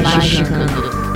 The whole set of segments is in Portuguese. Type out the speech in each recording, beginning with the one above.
Magicando. Praise the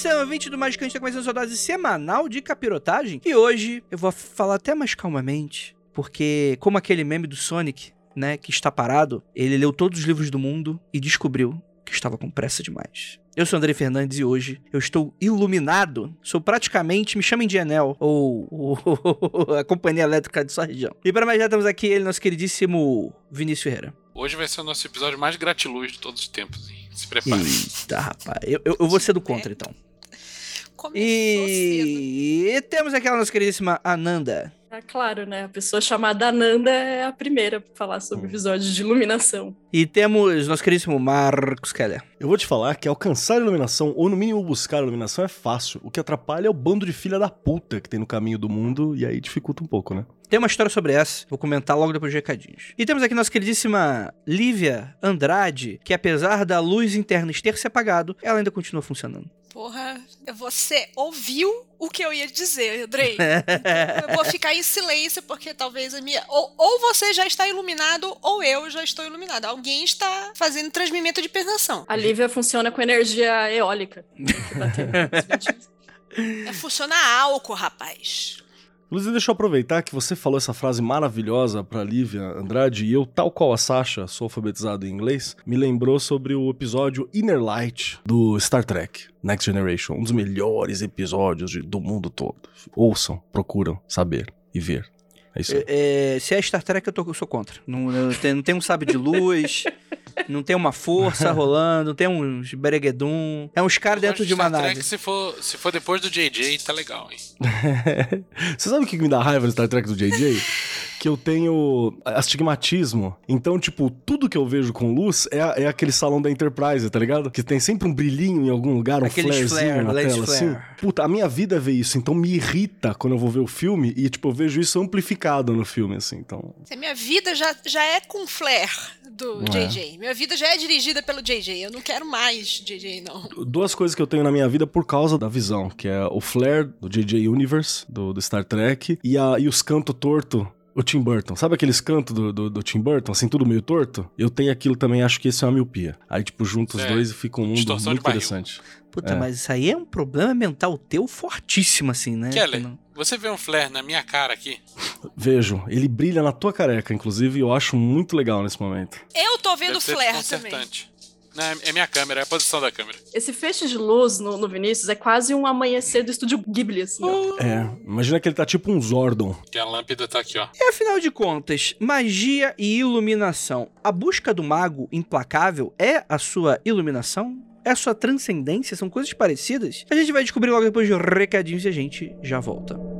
Sun, 20 do Magicante está começando a sua dose semanal de capirotagem. E hoje eu vou falar até mais calmamente, porque como aquele meme do Sonic, né, que está parado, ele leu todos os livros do mundo e descobriu que estava com pressa demais. Eu sou André Fernandes e hoje eu estou iluminado. Sou praticamente, me chamem de Enel, ou, ou a companhia elétrica de sua região. E para mais já temos aqui ele, nosso queridíssimo Vinícius Ferreira. Hoje vai ser o nosso episódio mais gratiluz de todos os tempos, hein? Se prepare. Eita, rapaz. Eu, eu, eu vou ser do contra, então. Começou cedo. E temos aquela nossa queridíssima Ananda. Ah, claro, né? A pessoa chamada Ananda é a primeira pra falar sobre episódios de iluminação. E temos nosso queridíssimo Marcos Keller. Eu vou te falar que alcançar a iluminação, ou no mínimo buscar a iluminação, é fácil. O que atrapalha é o bando de filha da puta que tem no caminho do mundo, e aí dificulta um pouco, né? Tem uma história sobre essa, vou comentar logo depois de recadinhos. E temos aqui nossa queridíssima Lívia Andrade, que apesar da luz interna ter se apagado, ela ainda continua funcionando. Porra, você ouviu o que eu ia dizer, Andrei. eu vou ficar em silêncio, porque talvez a minha. Ou, ou você já está iluminado, ou eu já estou iluminado. Alguém está fazendo transmimento de pensação. A Lívia funciona com energia eólica. É, funciona álcool, rapaz. Inclusive, deixa eu aproveitar que você falou essa frase maravilhosa pra Lívia Andrade, e eu, tal qual a Sasha, sou alfabetizado em inglês, me lembrou sobre o episódio Inner Light do Star Trek Next Generation, um dos melhores episódios de- do mundo todo. Ouçam, procuram saber e ver. É isso aí. É, se é Star Trek, eu, tô, eu sou contra. Não, não tem, não tem um sabre de luz, não tem uma força rolando, não tem uns bereguedum. É uns caras dentro de uma Star Trek, nave. se for, se for depois do JJ, tá legal, hein? Você sabe o que me dá raiva no Star Trek do JJ? que eu tenho astigmatismo. Então, tipo, tudo que eu vejo com luz é, a- é aquele salão da Enterprise, tá ligado? Que tem sempre um brilhinho em algum lugar, um Aqueles flarezinho flare, na tela, flare. assim. Puta, a minha vida é ver isso, então me irrita quando eu vou ver o filme e, tipo, eu vejo isso amplificado no filme, assim, então... Se Minha vida já, já é com flare do É. JJ. Minha vida já é dirigida pelo JJ. Eu não quero mais JJ, não. Duas coisas que eu tenho na minha vida por causa da visão, que é o flare do JJ Universe, do, do Star Trek, e, a, e os cantos torto o Tim Burton. Sabe aqueles cantos do, do, do Tim Burton, assim, tudo meio torto? Eu tenho aquilo também, acho que isso é uma miopia. Aí, tipo, junto os É, dois e fica um mundo distorção muito interessante. Puta, É. mas isso aí é um problema mental teu fortíssimo, assim, né? Que não- você vê um flare na minha cara aqui? Vejo, ele brilha na tua careca, inclusive, e eu acho muito legal nesse momento. Eu tô vendo Deve flare também. É é minha câmera, é a posição da câmera. Esse feixe de luz no, no Vinícius é quase um amanhecer do estúdio Ghibli, assim, ó. É, imagina que ele tá tipo um Zordon. Que a lâmpada tá aqui, ó. E afinal de contas, magia e iluminação. A busca do mago implacável é a sua iluminação? É a sua transcendência? São coisas parecidas? A gente vai descobrir logo depois de recadinhos e a gente já volta.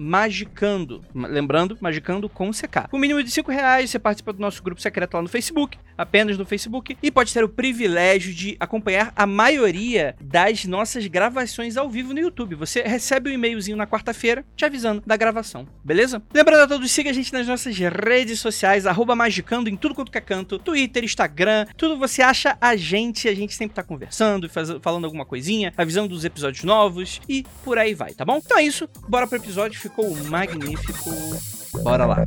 magicando. Ma- Lembrando, magicando com CK. Com mínimo de 5 reais, você participa do nosso grupo secreto lá no Facebook. apenas no Facebook e pode ter o privilégio de acompanhar a maioria das nossas gravações ao vivo no YouTube. Você recebe um e-mailzinho na quarta-feira te avisando da gravação, beleza? Lembrando a todos, siga a gente nas nossas redes sociais, magicando em tudo quanto que é canto, Twitter, Instagram, tudo você acha a gente, a gente sempre tá conversando, faz, falando alguma coisinha, avisando dos episódios novos e por aí vai, tá bom? Então é isso, bora pro episódio, ficou magnífico. Bora lá.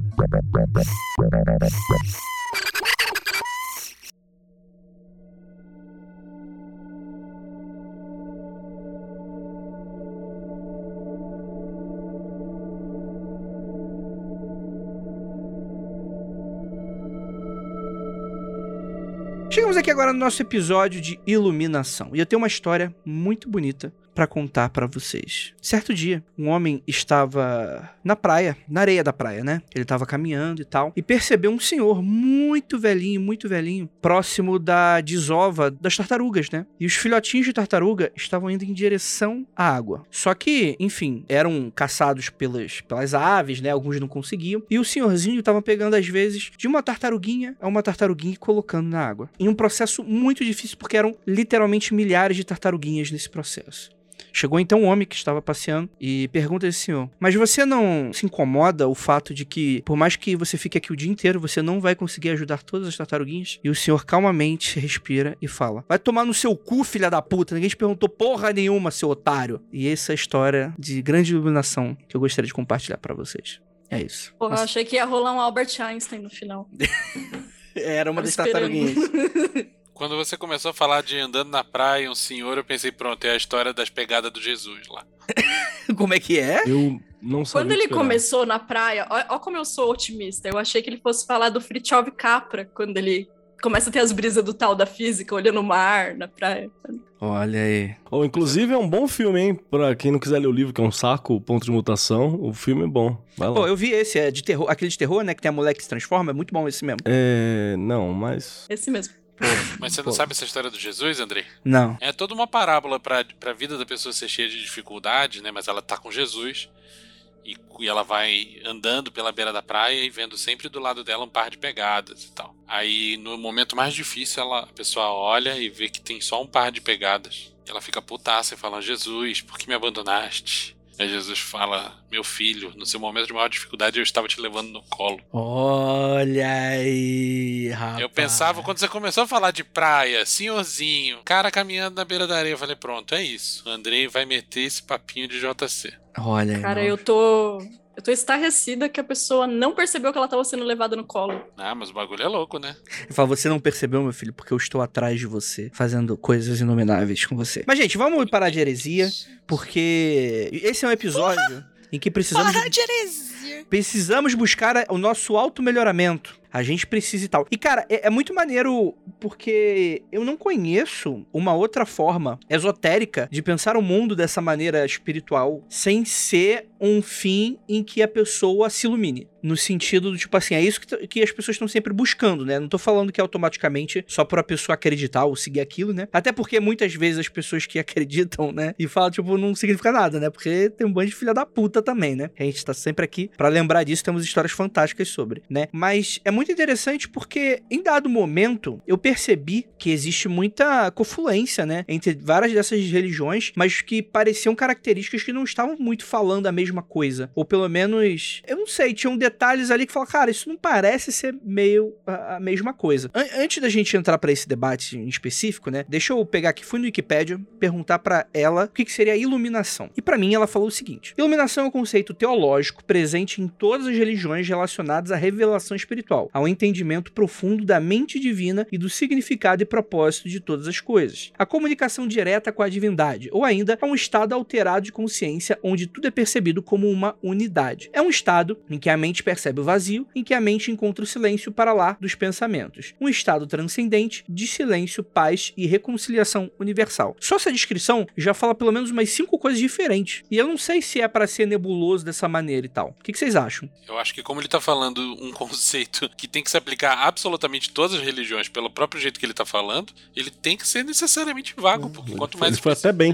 Chegamos aqui agora no nosso episódio de iluminação. E eu tenho uma história muito bonita para contar para vocês. Certo dia, um homem estava na praia, na areia da praia, né? Ele estava caminhando e tal, e percebeu um senhor muito velhinho, muito velhinho, próximo da desova das tartarugas, né? E os filhotinhos de tartaruga estavam indo em direção à água. Só que, enfim, eram caçados pelas, pelas aves, né? Alguns não conseguiam. E o senhorzinho estava pegando, às vezes, de uma tartaruguinha a uma tartaruguinha e colocando na água. Em um processo muito difícil, porque eram literalmente milhares de tartaruguinhas nesse processo. Chegou então um homem que estava passeando e pergunta a esse senhor: Mas você não se incomoda o fato de que, por mais que você fique aqui o dia inteiro, você não vai conseguir ajudar todas as tartaruguinhas? E o senhor calmamente respira e fala: Vai tomar no seu cu, filha da puta. Ninguém te perguntou porra nenhuma, seu otário. E essa é a história de grande iluminação que eu gostaria de compartilhar para vocês. É isso. Porra, eu Nossa, achei que ia rolar um Albert Einstein no final. Era uma Tava das tartaruguinhas. Quando você começou a falar de andando na praia, um senhor, eu pensei, pronto, é a história das pegadas do Jesus lá. Como é que é? Eu não sabia Quando ele esperar. começou na praia, ó, ó como eu sou otimista. Eu achei que ele fosse falar do Fritjof Capra, quando ele começa a ter as brisas do tal da física, olhando o mar na praia. Olha aí. Ou, inclusive, é um bom filme, hein? Pra quem não quiser ler o livro, que é um saco, ponto de mutação, o filme é bom. Vai lá. Pô, eu vi esse, é de terror, aquele de terror, né? Que tem a mulher que se transforma, é muito bom esse mesmo. É. Não, mas. Esse mesmo. Mas você não Pô. sabe essa história do Jesus, Andrei? Não. É toda uma parábola pra, pra vida da pessoa ser cheia de dificuldade, né? Mas ela tá com Jesus. E, e ela vai andando pela beira da praia e vendo sempre do lado dela um par de pegadas e tal. Aí, no momento mais difícil, ela, a pessoa olha e vê que tem só um par de pegadas. Ela fica putaça e fala: Jesus, por que me abandonaste? Aí Jesus fala: Meu filho, no seu momento de maior dificuldade eu estava te levando no colo. Olha aí, rapaz. Eu pensava, quando você começou a falar de praia, senhorzinho, cara caminhando na beira da areia, eu falei: Pronto, é isso. O Andrei vai meter esse papinho de JC. Olha aí. Cara, não. eu tô. Eu tô estarrecida que a pessoa não percebeu que ela tava sendo levada no colo. Ah, mas o bagulho é louco, né? Eu falo, você não percebeu, meu filho, porque eu estou atrás de você, fazendo coisas inomináveis com você. Mas, gente, vamos parar de heresia, porque esse é um episódio em que precisamos, Para de heresia. precisamos buscar o nosso auto-melhoramento. A gente precisa e tal. E, cara, é, é muito maneiro porque eu não conheço uma outra forma esotérica de pensar o mundo dessa maneira espiritual sem ser um fim em que a pessoa se ilumine. No sentido do tipo assim, é isso que, que as pessoas estão sempre buscando, né? Não tô falando que é automaticamente só por a pessoa acreditar ou seguir aquilo, né? Até porque muitas vezes as pessoas que acreditam, né? E falam, tipo, não significa nada, né? Porque tem um bando de filha da puta também, né? A gente tá sempre aqui pra lembrar disso, temos histórias fantásticas sobre, né? Mas é muito interessante porque em dado momento eu percebi que existe muita confluência, né? Entre várias dessas religiões, mas que pareciam características que não estavam muito falando a mesma coisa. Ou pelo menos, eu não sei, tinham detalhes ali que falam, cara, isso não parece ser meio a, mesma coisa. An- antes da gente entrar pra esse debate em específico, né? Deixa eu pegar aqui, fui no Wikipedia, perguntar pra ela o que, que seria iluminação. E pra mim ela falou o seguinte: iluminação é um conceito teológico presente em todas as religiões relacionadas à revelação espiritual, ao entendimento profundo da mente divina e do significado e propósito de todas as coisas. A comunicação direta com a divindade, ou ainda a um estado alterado de consciência onde tudo é percebido como uma unidade. É um estado em que a mente percebe o vazio, em que a mente encontra o silêncio para lá dos pensamentos. Um estado transcendente de silêncio, paz e reconciliação universal. Só essa descrição já fala pelo menos umas cinco coisas diferentes. E eu não sei se é para ser nebuloso dessa maneira e tal. O que, que vocês acham? Eu acho que como ele tá falando um conceito que tem que se aplicar a absolutamente todas as religiões pelo próprio jeito que ele tá falando, ele tem que ser necessariamente vago, porque quanto mais Ele foi até bem.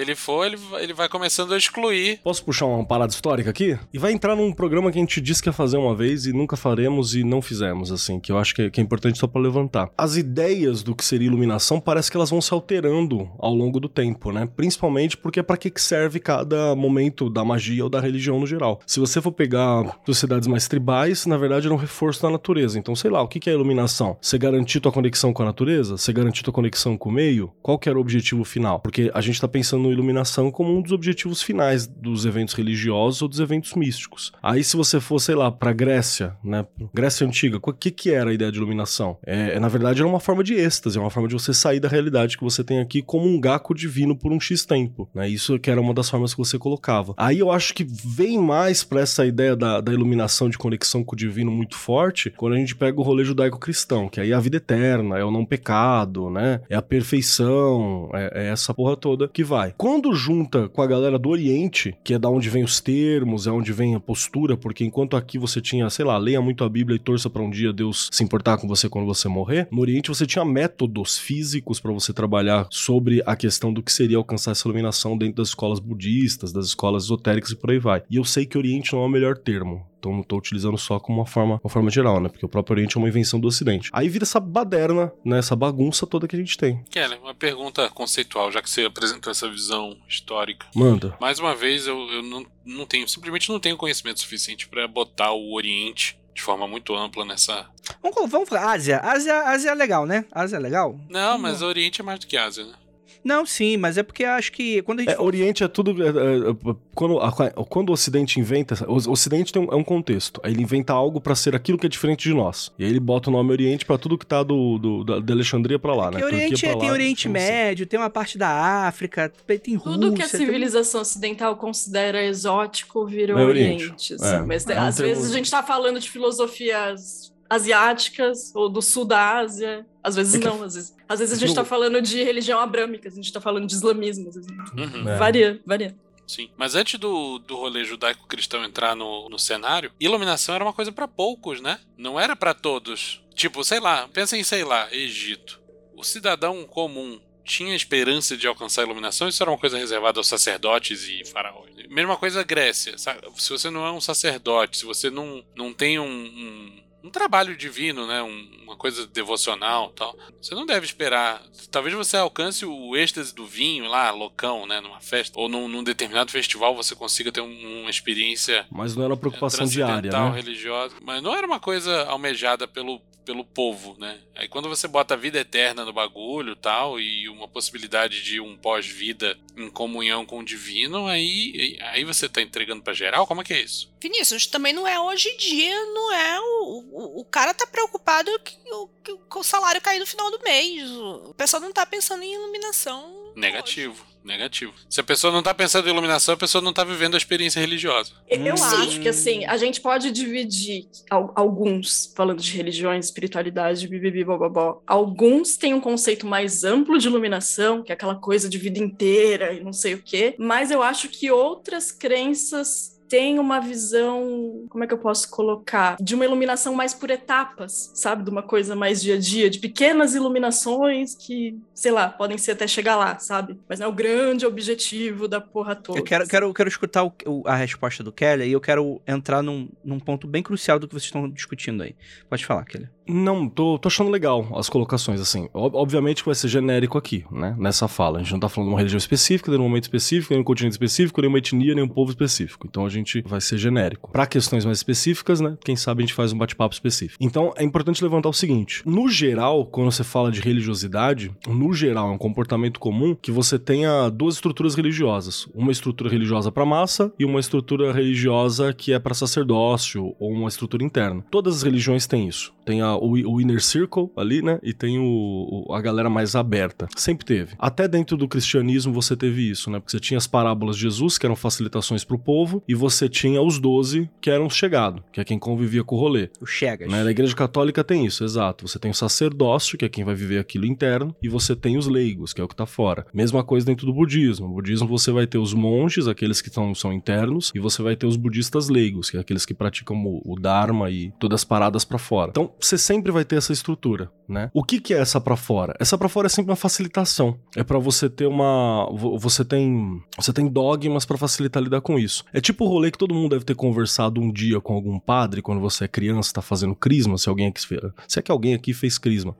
Ele for, ele, vai- ele vai começando a excluir. Posso puxar uma parada histórica aqui? E vai entrar num programa que a gente disse que ia fazer uma vez e nunca faremos e não fizemos, assim, que eu acho que é, que é importante só pra levantar. As ideias do que seria iluminação parece que elas vão se alterando ao longo do tempo, né? Principalmente porque é pra que serve cada momento da magia ou da religião no geral. Se você for pegar sociedades mais tribais, na verdade era um reforço da natureza. Então, sei lá, o que que é iluminação? Você garantir tua conexão com a natureza? Você garantir tua conexão com o meio? Qual que era o objetivo final? Porque a gente tá pensando iluminação como um dos objetivos finais dos eventos religiosos ou dos eventos místicos. Aí se você for, sei lá, pra Grécia, né? Grécia Antiga, o que que era a ideia de iluminação? É, é, na verdade, era uma forma de êxtase, é uma forma de você sair da realidade que você tem aqui como um gaco divino por um X tempo, né? Isso que era uma das formas que você colocava. Aí eu acho que vem mais pra essa ideia da, da iluminação de conexão com o divino muito forte quando a gente pega o rolê judaico-cristão, que aí é a vida eterna, é o não pecado, né? É a perfeição, é, é essa porra toda que vai. Quando junta com a galera do Oriente, que é da onde vem os termos, é onde vem a postura, porque enquanto aqui você tinha, sei lá, leia muito a Bíblia e torça pra um dia Deus se importar com você quando você morrer, no Oriente você tinha métodos físicos pra você trabalhar sobre a questão do que seria alcançar essa iluminação dentro das escolas budistas, das escolas esotéricas e por aí vai. E eu sei que Oriente não é o melhor termo. Então não tô utilizando só como uma forma, uma forma geral, né? Porque o próprio Oriente é uma invenção do Ocidente. Aí vira essa baderna, né? Essa bagunça toda que a gente tem. Kelly, uma pergunta conceitual, já que você apresentou essa visão histórica. Manda. Mais uma vez, eu, eu não, não tenho, simplesmente não tenho conhecimento suficiente pra botar o Oriente de forma muito ampla nessa. Vamos, vamos falar, Ásia. Ásia. Ásia é legal, né? Ásia é legal? Não, mas o Oriente é mais do que Ásia, né? Não, sim, mas é porque eu acho que quando a gente. É, Oriente é tudo. é, é, é, quando, a- quando o Ocidente inventa. O Ocidente tem um, é um contexto. Aí ele inventa algo pra ser aquilo que é diferente de nós. E aí ele bota o nome Oriente pra tudo que tá do, do, da, de Alexandria pra lá, né? Porque Oriente Turquia pra tem lá, Oriente. Médio, tem uma parte da África, tem Rússia. Tudo que a tem- civilização ocidental considera exótico vira É Oriente. Oriente. assim. É, Mas é às vezes a gente tá falando de filosofias asiáticas ou do sul da Ásia. Às vezes É que- não, às vezes, às vezes a é gente no- tá falando de religião abrâmica, a gente tá falando de islamismo. às vezes. Uhum. É. Varia, varia. Sim. Mas antes do, do rolê judaico-cristão entrar no, no cenário, iluminação era uma coisa pra poucos, né? Não era pra todos. Tipo, sei lá, pensa em, sei lá, Egito. O cidadão comum tinha esperança de alcançar a iluminação, isso era uma coisa reservada aos sacerdotes e faraós. Mesma coisa Grécia. sa- Se você não é um sacerdote, se você não, não tem um, um, um trabalho divino, né? um- uma coisa devocional tal, você não deve esperar. Talvez você alcance o êxtase do vinho lá, loucão, né? Numa festa. Ou num, num determinado festival você consiga ter um- uma experiência Mas não era uma preocupação diária, né? religiosa. Mas não era uma coisa almejada pelo, pelo povo, né? Aí quando você bota a vida eterna no bagulho tal, e uma possibilidade de um pós-vida em comunhão com o divino, aí, aí você tá entregando pra geral? Como é que é isso? Vinícius, também não é hoje em dia, não é. O, o, o cara tá preocupado que, o- que, com o salário cair no final do mês. O pessoal não tá pensando em iluminação. Negativo, negativo. Se a pessoa não tá pensando em iluminação, a pessoa não tá vivendo a experiência religiosa. Eu Hum. acho que assim, a gente pode dividir al- alguns, falando de religiões, espiritualidade, bibibi, bobobó. Alguns têm um conceito mais amplo de iluminação, que é aquela coisa de vida inteira e não sei o quê. Mas eu acho que outras crenças têm uma visão, como é que eu posso colocar? De uma iluminação mais por etapas, sabe? De uma coisa mais dia a dia, de pequenas iluminações que, sei lá, podem ser até chegar lá, sabe? Mas não é o grande objetivo da porra toda. Eu quero, quero, quero escutar o- a resposta do Kelly e eu quero entrar num, num ponto bem crucial do que vocês estão discutindo aí. Pode falar, Kelly. Não, tô, tô achando legal as colocações, assim. Ob- obviamente que vai ser genérico aqui, né? Nessa fala. A gente não tá falando de uma religião específica, nem um momento específico, nem um continente específico, nem uma etnia, nem um povo específico. Então a gente vai ser genérico. Pra questões mais específicas, né? Quem sabe a gente faz um bate-papo específico. Então é importante levantar o seguinte: no geral, quando você fala de religiosidade, no geral é um comportamento comum que você tenha duas estruturas religiosas. Uma estrutura religiosa pra massa e uma estrutura religiosa que é pra sacerdócio ou uma estrutura interna. Todas as religiões têm isso. Tem a- o, o inner circle ali, né? E tem o, o, a galera mais aberta. Sempre teve. Até dentro do cristianismo você teve isso, né? Porque você tinha as parábolas de Jesus, que eram facilitações pro povo, e você tinha os doze, que eram os chegados, que é quem convivia com o rolê. O Chegas. Né? Na igreja católica tem isso, exato. Você tem o sacerdócio, que é quem vai viver aquilo interno, e você tem os leigos, que é o que tá fora. Mesma coisa dentro do budismo. No budismo você vai ter os monges, aqueles que tão, são internos, e você vai ter os budistas leigos, que é aqueles que praticam o, o dharma e todas as paradas para fora. Então, você sempre vai ter essa estrutura, né? O que que é essa para fora? Essa para fora é sempre uma facilitação. É para você ter uma você tem você tem dogmas para facilitar lidar com isso. É tipo o rolê que todo mundo deve ter conversado um dia com algum padre quando você é criança, tá fazendo crisma, se alguém aqui se é que alguém aqui fez crisma.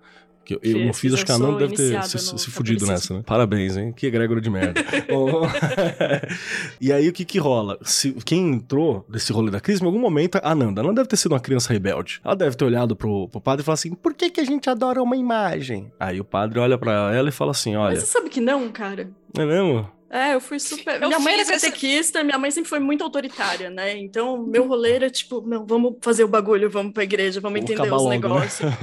Que eu, eu não fiz, acho que a Nanda deve ter se, se fudido nessa, né? Parabéns, hein? Que egrégora de merda. e aí, o que que rola? Se, quem entrou nesse rolê da crise, em algum momento, a Nanda não deve ter sido uma criança rebelde. Ela deve ter olhado pro, pro padre e falado assim, por que que a gente adora uma imagem? Aí o padre olha para ela e fala assim, olha... Mas você sabe que não, cara? É mesmo? É, eu fui super. Eu minha mãe era catequista, essa... minha mãe sempre foi muito autoritária, né? Então, meu rolê era tipo, não, vamos fazer o bagulho, vamos pra igreja, vamos entender os logo, né? negócios. Né?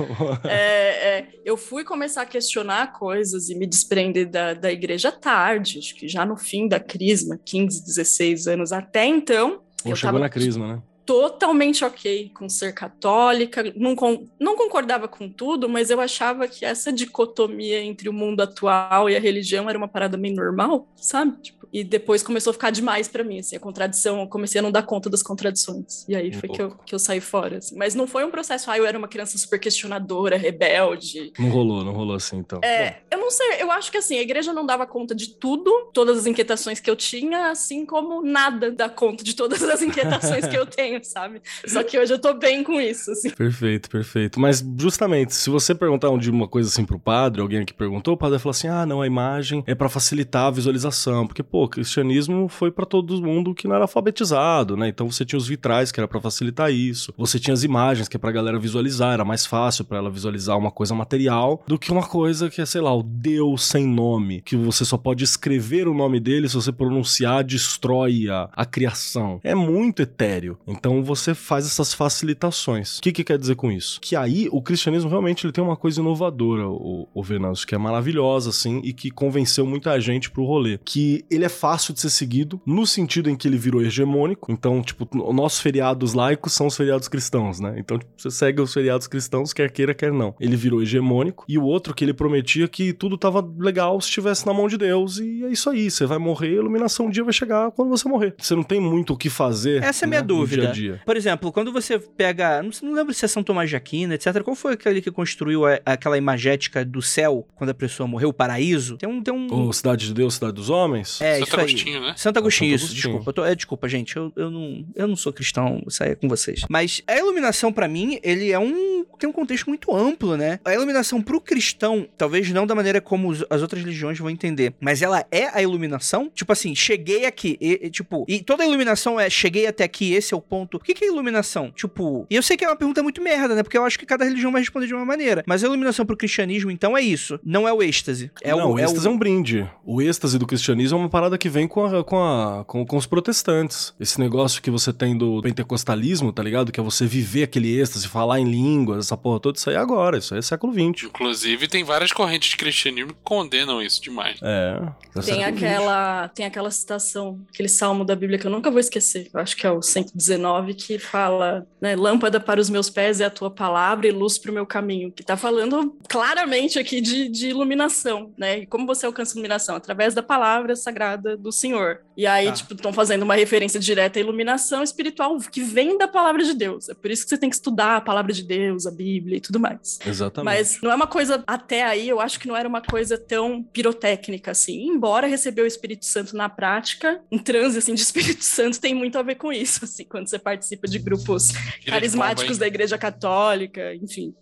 é, é, eu fui começar a questionar coisas e me desprender da, da igreja tarde, acho que já no fim da crisma, 15, 16 anos. Até então. Ou chegou tava... na crisma, né? Totalmente ok com ser católica, não, não concordava com tudo, mas eu achava que essa dicotomia entre o mundo atual e a religião era uma parada bem normal, sabe? Tipo, e depois começou a ficar demais para mim, assim, a contradição, eu comecei a não dar conta das contradições. E aí foi que eu, que eu saí fora, assim. Mas não foi um processo, ah, eu era uma criança super questionadora, rebelde. Não rolou, não rolou assim, então. É, Bom. eu não sei, eu acho que assim, a igreja não dava conta de tudo, todas as inquietações que eu tinha, assim como nada dá conta de todas as inquietações que eu tenho, sabe? Só que hoje eu tô bem com isso, assim. Perfeito, perfeito. Mas justamente, se você perguntar um dia uma coisa assim pro padre, alguém aqui perguntou, o padre falou assim: ah, não, a imagem é para facilitar a visualização, porque, pô, o cristianismo foi para todo mundo que não era alfabetizado, né? Então você tinha os vitrais, que era para facilitar isso. Você tinha as imagens, que é pra galera visualizar, era mais fácil para ela visualizar uma coisa material do que uma coisa que é, sei lá, o Deus sem nome, que você só pode escrever o nome dele se você pronunciar, destrói a, a criação. É muito etéreo. Então você faz essas facilitações. O que, que quer dizer com isso? Que aí o cristianismo realmente ele tem uma coisa inovadora, o, o Venâncio, que é maravilhosa, assim, e que convenceu muita gente pro rolê. Que ele é fácil de ser seguido, no sentido em que ele virou hegemônico. Então, tipo, nossos feriados laicos são os feriados cristãos, né? Então, tipo, você segue os feriados cristãos, quer queira, quer não. Ele virou hegemônico. E o outro que ele prometia que tudo tava legal se estivesse na mão de Deus. E é isso aí. Você vai morrer, a iluminação um dia vai chegar quando você morrer. Você não tem muito o que fazer. Essa é a minha né, dúvida. Dia a. Por exemplo, quando você pega. Não, não lembro se é São Tomás de Aquino, etc. Qual foi aquele que construiu a, aquela imagética do céu quando a pessoa morreu, o paraíso? Tem um. Tem um... O Cidade de Deus, Cidade dos Homens? É, Santo isso Agostinho, aí. né? Santo Agostinho, Santo isso. Agostinho. Desculpa. Tô, é, desculpa, gente. Eu, eu, não, eu não sou cristão, isso aí é com vocês. Mas a iluminação, para mim, ele é um. tem um contexto muito amplo, né? A iluminação pro cristão, talvez não da maneira como as outras religiões vão entender, mas ela é a iluminação? Tipo assim, cheguei aqui. E, e, tipo, e toda iluminação é cheguei até aqui, esse é o ponto. O que, que é iluminação? Tipo, e eu sei que é uma pergunta muito merda, né? Porque eu acho que cada religião vai responder de uma maneira. Mas a iluminação pro cristianismo, então, é isso. Não é o êxtase. É não, o, o êxtase é, o... é um brinde. O êxtase do cristianismo é uma parada que vem com, a, com, a, com, com os protestantes. Esse negócio que você tem do pentecostalismo, tá ligado? Que é você viver aquele êxtase, falar em línguas, essa porra toda, isso aí é agora. Isso aí é século XX. Inclusive, tem várias correntes de cristianismo que condenam isso demais. É. é tem aquela, tem aquela citação, aquele salmo da Bíblia que eu nunca vou esquecer. Eu acho que é o 119, que fala, né? Lâmpada para os meus pés é a tua palavra e luz para o meu caminho. Que tá falando claramente aqui de, de iluminação, né? E como você alcança iluminação? Através da palavra sagrada do Senhor. E aí, ah. tipo, estão fazendo uma referência direta à iluminação espiritual que vem da palavra de Deus. É por isso que você tem que estudar a palavra de Deus, a Bíblia e tudo mais. Exatamente. Mas não é uma coisa, até aí, eu acho que não era uma coisa tão pirotécnica assim. Embora receber o Espírito Santo na prática, um transe assim de Espírito Santo tem muito a ver com isso, assim, quando você participa de grupos carismáticos da Igreja Católica, enfim.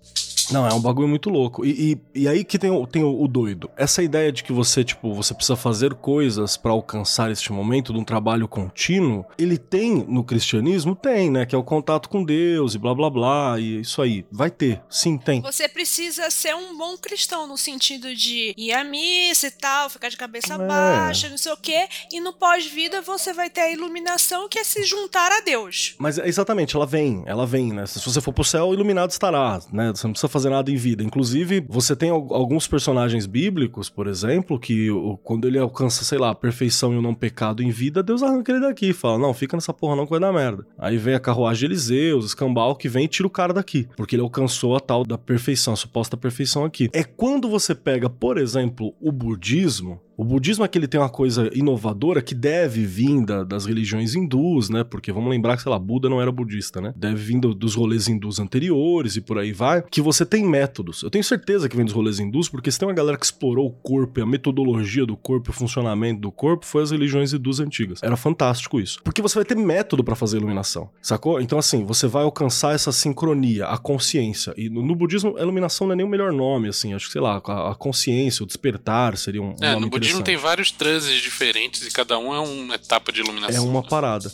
Não, é um bagulho muito louco. E, e, e aí que tem, o, tem o, o doido. Essa ideia de que você, tipo, você precisa fazer coisas pra alcançar este momento de um trabalho contínuo, ele tem no cristianismo? Tem, né? Que é o contato com Deus e blá blá blá. E isso aí. Vai ter. Sim, tem. Você precisa ser um bom cristão no sentido de ir à missa e tal, ficar de cabeça É. baixa, não sei o quê. E no pós-vida você vai ter a iluminação que é se juntar a Deus. Mas exatamente, ela vem, ela vem, né? Se você for pro céu, iluminado estará, né? Você não precisa fazer nada em vida. Inclusive, você tem al- alguns personagens bíblicos, por exemplo, que quando ele alcança, sei lá, a perfeição e o não pecado em vida, Deus arranca ele daqui e fala: Não, fica nessa porra não que vai dar merda. Aí vem a carruagem de Eliseu, os escambau que vem e tira o cara daqui, porque ele alcançou a tal da perfeição, a suposta perfeição aqui. É quando você pega, por exemplo, o budismo. O budismo é que ele tem uma coisa inovadora que deve vir da- das religiões hindus, né? Porque vamos lembrar que, sei lá, Buda não era budista, né? Deve vir do- dos rolês hindus anteriores e por aí vai. Que você tem métodos. Eu tenho certeza que vem dos rolês hindus, porque se tem uma galera que explorou o corpo e a metodologia do corpo, e o funcionamento do corpo, foi as religiões hindus antigas. Era fantástico isso. Porque você vai ter método pra fazer iluminação, sacou? Então, assim, você vai alcançar essa sincronia, a consciência. E no, no budismo, a iluminação não é nem o melhor nome, assim. Acho que, sei lá, a, a consciência, o despertar seria um, um É, nome no interessante. tem vários transes diferentes e cada um é uma etapa de iluminação. É uma parada.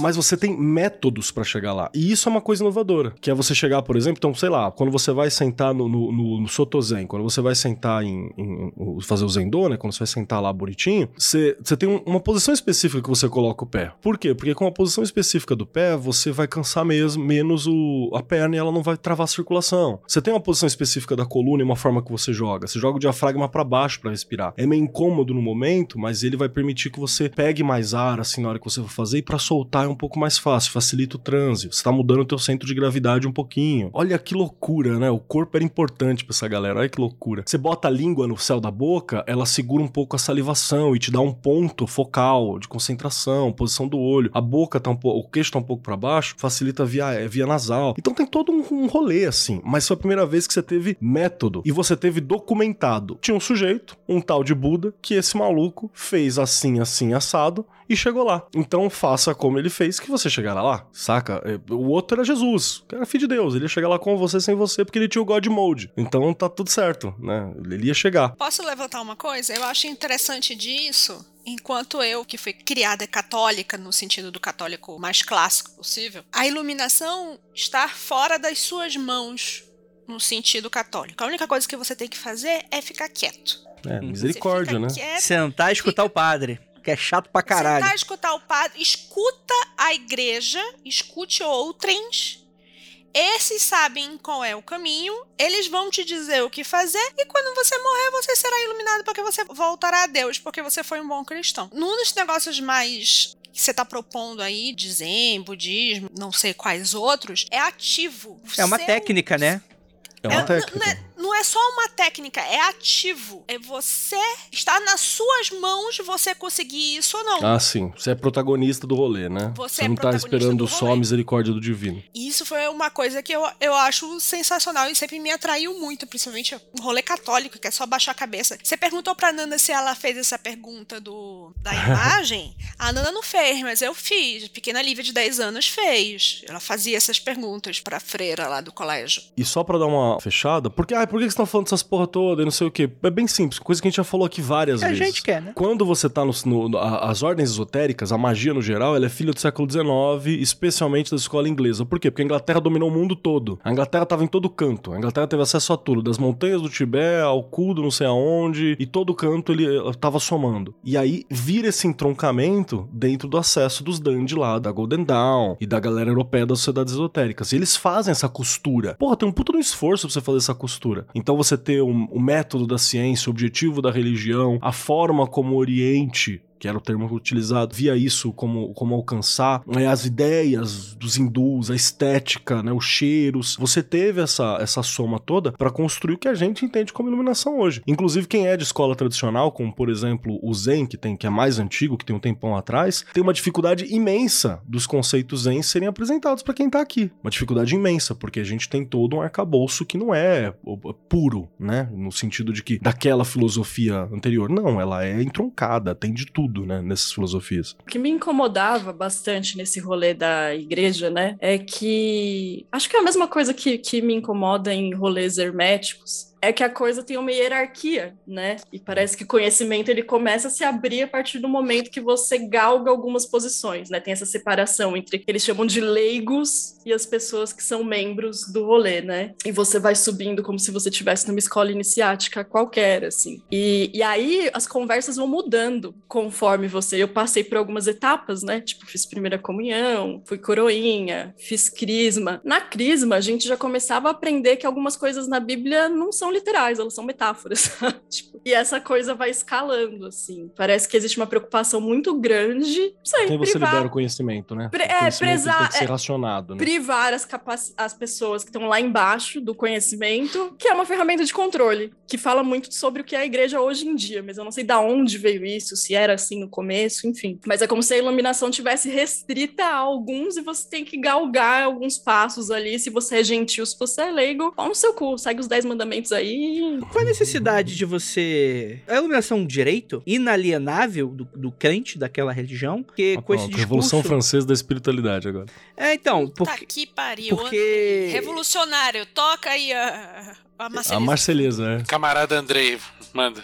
Mas você tem métodos pra chegar lá. E isso é uma coisa inovadora. Que é você chegar, por exemplo, então, sei lá, quando você vai sentar no, no, no, no Sotozen, quando você vai sentar em, em- fazer o Zendô, né? Quando você vai sentar lá bonitinho, você, você tem um- uma posição específica que você coloca o pé. Por quê? Porque com a posição específica do pé, você vai cansar mesmo, menos o, a perna e ela não vai travar a circulação. Você tem uma posição específica da coluna e uma forma que você joga. Você joga o diafragma pra baixo pra respirar. É meio incômodo no momento, mas ele vai permitir que você pegue mais ar assim na hora que você for fazer e pra soltar é um pouco mais fácil, facilita o transe. Você tá mudando o teu centro de gravidade um pouquinho. Olha que loucura, né? O corpo era importante pra essa galera. Olha que loucura. Você bota a língua no céu da boca, ela segura um pouco a salivação e te dá um ponto focal de concentração, posição do olho. A boca tá um pouco, o queixo tá um pouco pra baixo, facilita via, é, via nasal. Então tem todo um, um rolê assim. Mas foi a primeira vez que você teve método e você teve documentado. Tinha um sujeito, um tal de Buda, que esse maluco fez assim, assim, assado e chegou lá. Então faça como ele fez que você chegará lá, saca? É, O outro era Jesus, era filho de Deus. Ele ia chegar lá com você sem você porque ele tinha o God Mode. Então tá tudo certo, né? Ele ia chegar. Posso levantar uma coisa? Eu acho interessante disso. Enquanto eu, que fui criada católica, no sentido do católico mais clássico possível, a iluminação estar fora das suas mãos, no sentido católico. A única coisa que você tem que fazer é ficar quieto. É, Hum. misericórdia, né? fica quieto, Sentar e escutar o padre, que é chato pra caralho. Sentar, escutar o padre, escuta a igreja, escute outrens. Esses sabem qual é o caminho, eles vão te dizer o que fazer, e quando você morrer, você será iluminado porque você voltará a Deus, porque você foi um bom cristão. Num dos negócios mais que você está propondo aí, de zen, budismo, não sei quais outros, é ativo. É uma Seu- técnica, né? É uma É, técnica. Não é, não é só uma técnica, é ativo. É você estar nas suas mãos você conseguir isso ou não. Ah, sim. Você é protagonista do rolê, né? Você é não tá protagonista esperando do só a misericórdia do divino. Isso foi uma coisa que eu, eu acho sensacional e sempre me atraiu muito, principalmente um rolê católico, que é só baixar a cabeça. Você perguntou pra Nanda se ela fez essa pergunta do, da imagem. a Nanda não fez, mas eu fiz. Pequena Lívia de 10 anos fez. Ela fazia essas perguntas pra freira lá do colégio. E só pra dar uma fechada, porque, ah, por que vocês estão falando dessas porra toda e não sei o quê? É bem simples, coisa que a gente já falou aqui várias É, a vezes. gente quer, né? Quando você tá no, no- a- as ordens esotéricas, a magia no geral, ela é filha do século XIX, especialmente da escola inglesa. Por quê? Porque a Inglaterra dominou o mundo todo. A Inglaterra tava em todo canto. A Inglaterra teve acesso a tudo, das montanhas do Tibete ao cu do não sei aonde, e todo canto ele eh, tava somando. E aí vira esse entroncamento dentro do acesso dos dandy lá, da Golden Dawn e da galera europeia das sociedades esotéricas. E eles fazem essa costura. Porra, tem um puto no esforço pra você fazer essa costura. Então você ter um- o método da ciência, o objetivo da religião, a forma como o Oriente que era o termo utilizado, via isso como, como alcançar né, as ideias dos hindus, a estética, né, os cheiros. Você teve essa, essa soma toda para construir o que a gente entende como iluminação hoje. Inclusive, quem é de escola tradicional, como por exemplo o Zen, que, tem, que é mais antigo, que tem um tempão atrás, tem uma dificuldade imensa dos conceitos Zen serem apresentados para quem tá aqui. Uma dificuldade imensa, porque a gente tem todo um arcabouço que não é o- puro, né? No sentido de que daquela filosofia anterior. Não, ela é entroncada, tem de tudo. Tudo, né, nessas filosofias. O que me incomodava bastante nesse rolê da igreja, né, é que acho que é a mesma coisa que, que me incomoda em rolês herméticos, é que a coisa tem uma hierarquia, né? E parece que conhecimento ele começa a se abrir a partir do momento que você galga algumas posições, né? Tem essa separação entre eles chamam de leigos e as pessoas que são membros do rolê, né? E você vai subindo como se você estivesse numa escola iniciática qualquer, assim. E, e aí as conversas vão mudando conforme você. Eu passei por algumas etapas, né? Tipo, fiz primeira comunhão, fui coroinha, fiz crisma. Na crisma, a gente já começava a aprender que algumas coisas na Bíblia não são literais, elas são metáforas. tipo, e essa coisa vai escalando, assim. Parece que existe uma preocupação muito grande. Sei, Então você privar, libera o conhecimento, né? Pre- o é, prezar- tem que ser é, racionado, né? privar as, capaci- as pessoas que estão lá embaixo do conhecimento, que é uma ferramenta de controle, que fala muito sobre o que é a igreja hoje em dia, mas eu não sei da onde veio isso, se era assim no começo, enfim. Mas é como se a iluminação tivesse restrita a alguns e você tem que galgar alguns passos ali, se você é gentil, se você é leigo, pau no seu cu, segue os 10 mandamentos aí. Qual a necessidade de você. A iluminação é um direito inalienável do, do crente daquela religião? Porque Ah, com esse discurso. Revolução Francesa da espiritualidade agora. É, então, Puta porque. que pariu. porque... Revolucionário, toca aí a, a A. Marceleza, é. Camarada Andrei, manda.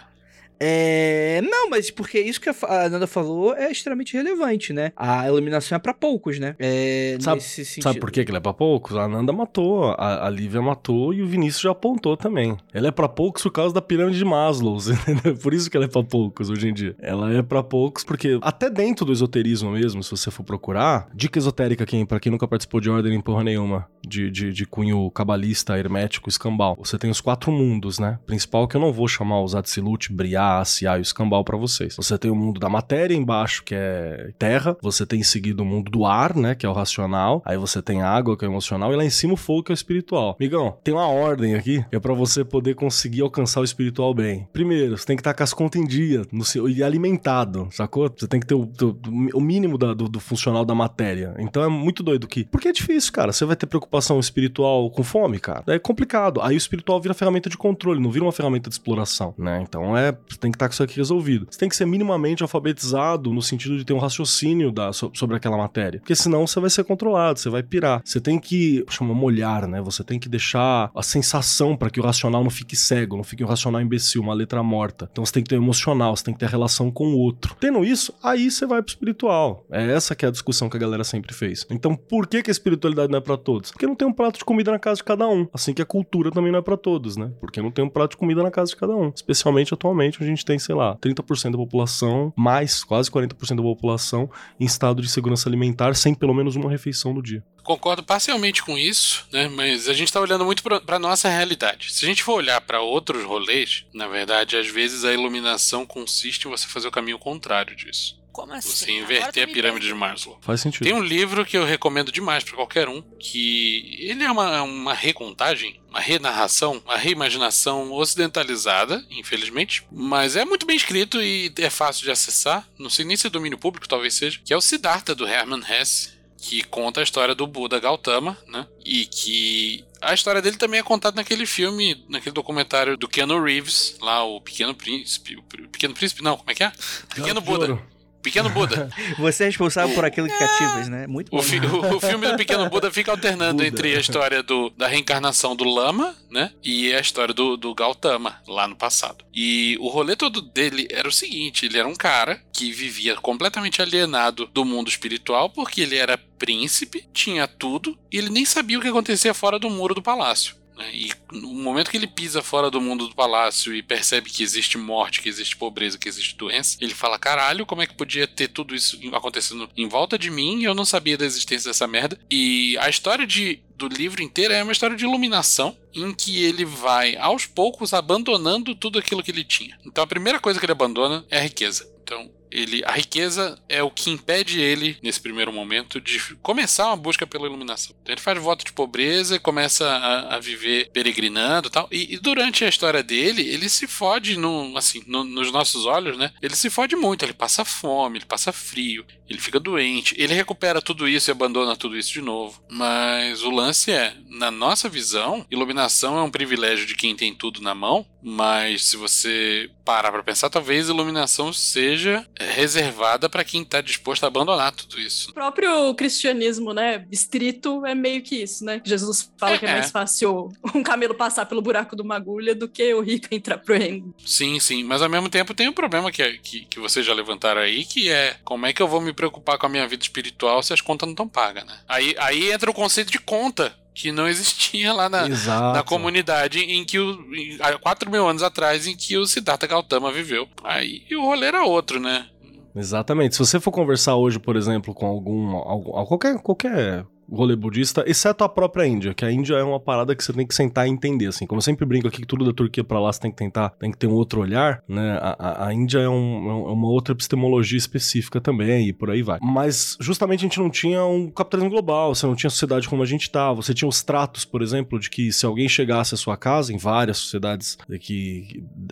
É. Não, mas porque isso que a Nanda falou é extremamente relevante, né? A iluminação é pra poucos, né? É. Sabe- nesse sentido. Sabe por que ele é pra poucos? A Nanda matou, a, a Lívia matou e o Vinícius já apontou também. Ela é pra poucos por causa da pirâmide de Maslow, entendeu? Por isso que ela é pra poucos hoje em dia. Ela é pra poucos porque até dentro do esoterismo mesmo, se você for procurar, dica esotérica quem, pra quem nunca participou de ordem em porra nenhuma, de, de, de cunho cabalista, hermético, escambau. Você tem os quatro mundos, né? Principal que eu não vou chamar os Atsilut, Briá, Asiá e o escambau pra vocês. Você tem o mundo da matéria embaixo, que é terra. Você tem em seguida o mundo do ar, né? Que é o racional. Aí você tem água, que é o emocional. E lá em cima o fogo, que é o espiritual. Migão, tem uma ordem aqui, que é pra você poder conseguir alcançar o espiritual bem. Primeiro, você tem que estar com as contas em dia no seu, e alimentado, sacou? Você tem que ter o, o- o mínimo da- do, do funcional da matéria. Então é muito doido que. Porque é difícil, cara. Você vai ter preocupação espiritual com fome, cara. É complicado. Aí o espiritual vira ferramenta de controle, não vira uma ferramenta de exploração, né? Então é. Tem que estar com isso aqui resolvido. Você tem que ser minimamente alfabetizado no sentido de ter um raciocínio da, so- sobre aquela matéria. Porque senão você vai ser controlado, você vai pirar. Você tem que. chama molhar, né? Você tem que deixar a sensação para que o racional não fique cego, não fique um racional imbecil, uma letra morta. Então você tem que ter o emocional, você tem que ter a relação com o outro. Tendo isso, aí você vai pro espiritual. É essa que é a discussão que a galera sempre fez. Então por que, que a espiritualidade não é para todos? Porque não tem um prato de comida na casa de cada um. Assim que a cultura também não é para todos, né? Porque não tem um prato de comida na casa de cada um. Especialmente atualmente, a gente tem, sei lá, 30% da população, mais quase 40% da população em estado de segurança alimentar sem pelo menos uma refeição no dia. Concordo parcialmente com isso, né? Mas a gente tá olhando muito pra nossa realidade. Se a gente for olhar pra outros rolês, na verdade, às vezes a iluminação consiste em você fazer o caminho contrário disso. Como assim? Você inverter a pirâmide de. Maslow. Faz sentido. Tem um livro que eu recomendo demais pra qualquer um, que ele é uma, uma recontagem, uma renarração, uma reimaginação ocidentalizada, infelizmente, mas é muito bem escrito e é fácil de acessar. Não sei nem se é domínio público, talvez seja, que é o Siddhartha do Hermann Hesse, que conta a história do Buda Gautama, né? E que a história dele também é contada naquele filme, naquele documentário do Keanu Reeves, lá o Pequeno Príncipe, o Pequeno Príncipe, não, como é que é? Pequeno Buda. Pequeno Buda. Você é responsável por aquilo que cativas, né? Muito bom. O, fi- o- o filme do Pequeno Buda fica alternando Buda. entre a história do- da reencarnação do Lama, né? E a história do, do Gautama, lá no passado. E o rolê todo dele era o seguinte: ele era um cara que vivia completamente alienado do mundo espiritual, porque ele era príncipe, tinha tudo, e ele nem sabia o que acontecia fora do muro do palácio. Né? E no momento que ele pisa fora do mundo do palácio e percebe que existe morte, que existe pobreza, que existe doença, ele fala: caralho, como é que podia ter tudo isso acontecendo em volta de mim e eu não sabia da existência dessa merda? E a história de, do livro inteiro é uma história de iluminação em que ele vai aos poucos abandonando tudo aquilo que ele tinha. Então a primeira coisa que ele abandona é a riqueza. Então ele, a riqueza é o que impede ele, nesse primeiro momento, de começar uma busca pela iluminação. Então ele faz voto de pobreza começa a, a viver peregrinando e tal. E, e durante a história dele, ele se fode, no, assim, no- nos nossos olhos, né? Ele se fode muito, ele passa fome, ele passa frio, ele fica doente, ele recupera tudo isso e abandona tudo isso de novo. Mas o lance é, na nossa visão, iluminação é um privilégio de quem tem tudo na mão, Mas se você parar pra pensar, talvez a iluminação seja reservada para quem tá disposto a abandonar tudo isso. O próprio cristianismo, né, estrito é meio que isso, né? Jesus fala É, que é mais fácil um camelo passar pelo buraco de uma agulha do que o rico entrar pro reino. Sim, sim, mas ao mesmo tempo tem um problema que, é- que, que vocês já levantaram aí, que é como é que eu vou me preocupar com a minha vida espiritual se as contas não estão pagas, né? Aí, aí entra o conceito de conta, que não existia lá na, na comunidade em que o. em- há 4 mil anos atrás, em que o Siddhartha Gautama viveu. Aí o rolê era outro, né? Exatamente. Se você for conversar hoje, por exemplo, com algum, algum qualquer qualquer rolê budista, exceto a própria Índia, que a Índia é uma parada que você tem que sentar e entender, assim. Como eu sempre brinco aqui que tudo da Turquia pra lá você tem que tentar, tem que ter um outro olhar, né? A, a- a Índia é, é um- é uma outra epistemologia específica também e por aí vai. Mas justamente a gente não tinha um capitalismo global, você não tinha sociedade como a gente tá, você tinha os tratos, por exemplo, de que se alguém chegasse à sua casa, em várias sociedades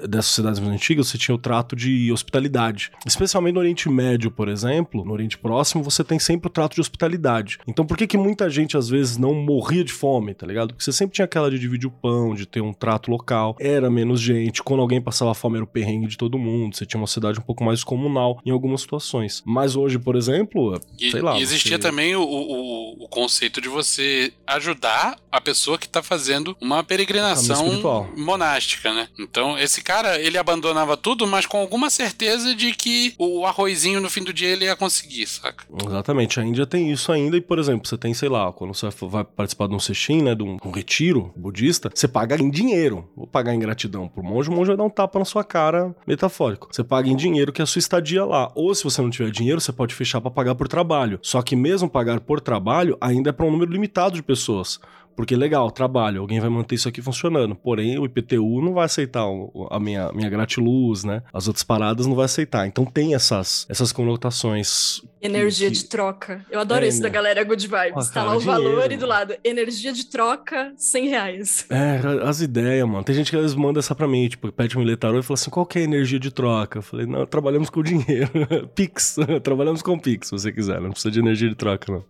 dessas sociedades mais antigas, você tinha o trato de hospitalidade. Especialmente no Oriente Médio, por exemplo, no Oriente Próximo, você tem sempre o trato de hospitalidade. Então por que que muita gente às vezes não morria de fome, tá ligado? Porque você sempre tinha aquela de dividir o pão, de ter um trato local, era menos gente, quando alguém passava fome era o perrengue de todo mundo, você tinha uma cidade um pouco mais comunal em algumas situações. Mas hoje, por exemplo, E, sei lá. e existia você- também o, o, o conceito de você ajudar a pessoa que tá fazendo uma peregrinação monástica, né? Então, esse cara, ele abandonava tudo, mas com alguma certeza de que o arrozinho no fim do dia ele ia conseguir, saca? Exatamente, a Índia tem isso ainda, e por exemplo, você tem, sei lá, quando você vai participar de um sesshin, né, de um, um retiro budista, você paga em dinheiro. Vou pagar em gratidão pro monge, o monge vai dar um tapa na sua cara, metafórico. Você paga em dinheiro que é a sua estadia lá. Ou se você não tiver dinheiro, você pode fechar pra pagar por trabalho. Só que mesmo pagar por trabalho, ainda é pra um número limitado de pessoas. Porque legal, trabalho, alguém vai manter isso aqui funcionando. Porém, o IPTU não vai aceitar a minha, minha gratiluz, né? As outras paradas não vai aceitar. Então tem essas, essas conotações Energia que- de troca. Eu adoro É, isso da né? galera Good Vibes. Ah, tá lá o dinheiro, valor e do mano. lado, energia de troca, 100 reais. É, as ideias, mano. Tem gente que às vezes manda essa pra mim, tipo, pede um militar e fala assim: qual que é a energia de troca? Eu falei, não, trabalhamos com dinheiro. Pix. trabalhamos com Pix, se você quiser. Não precisa de energia de troca, não.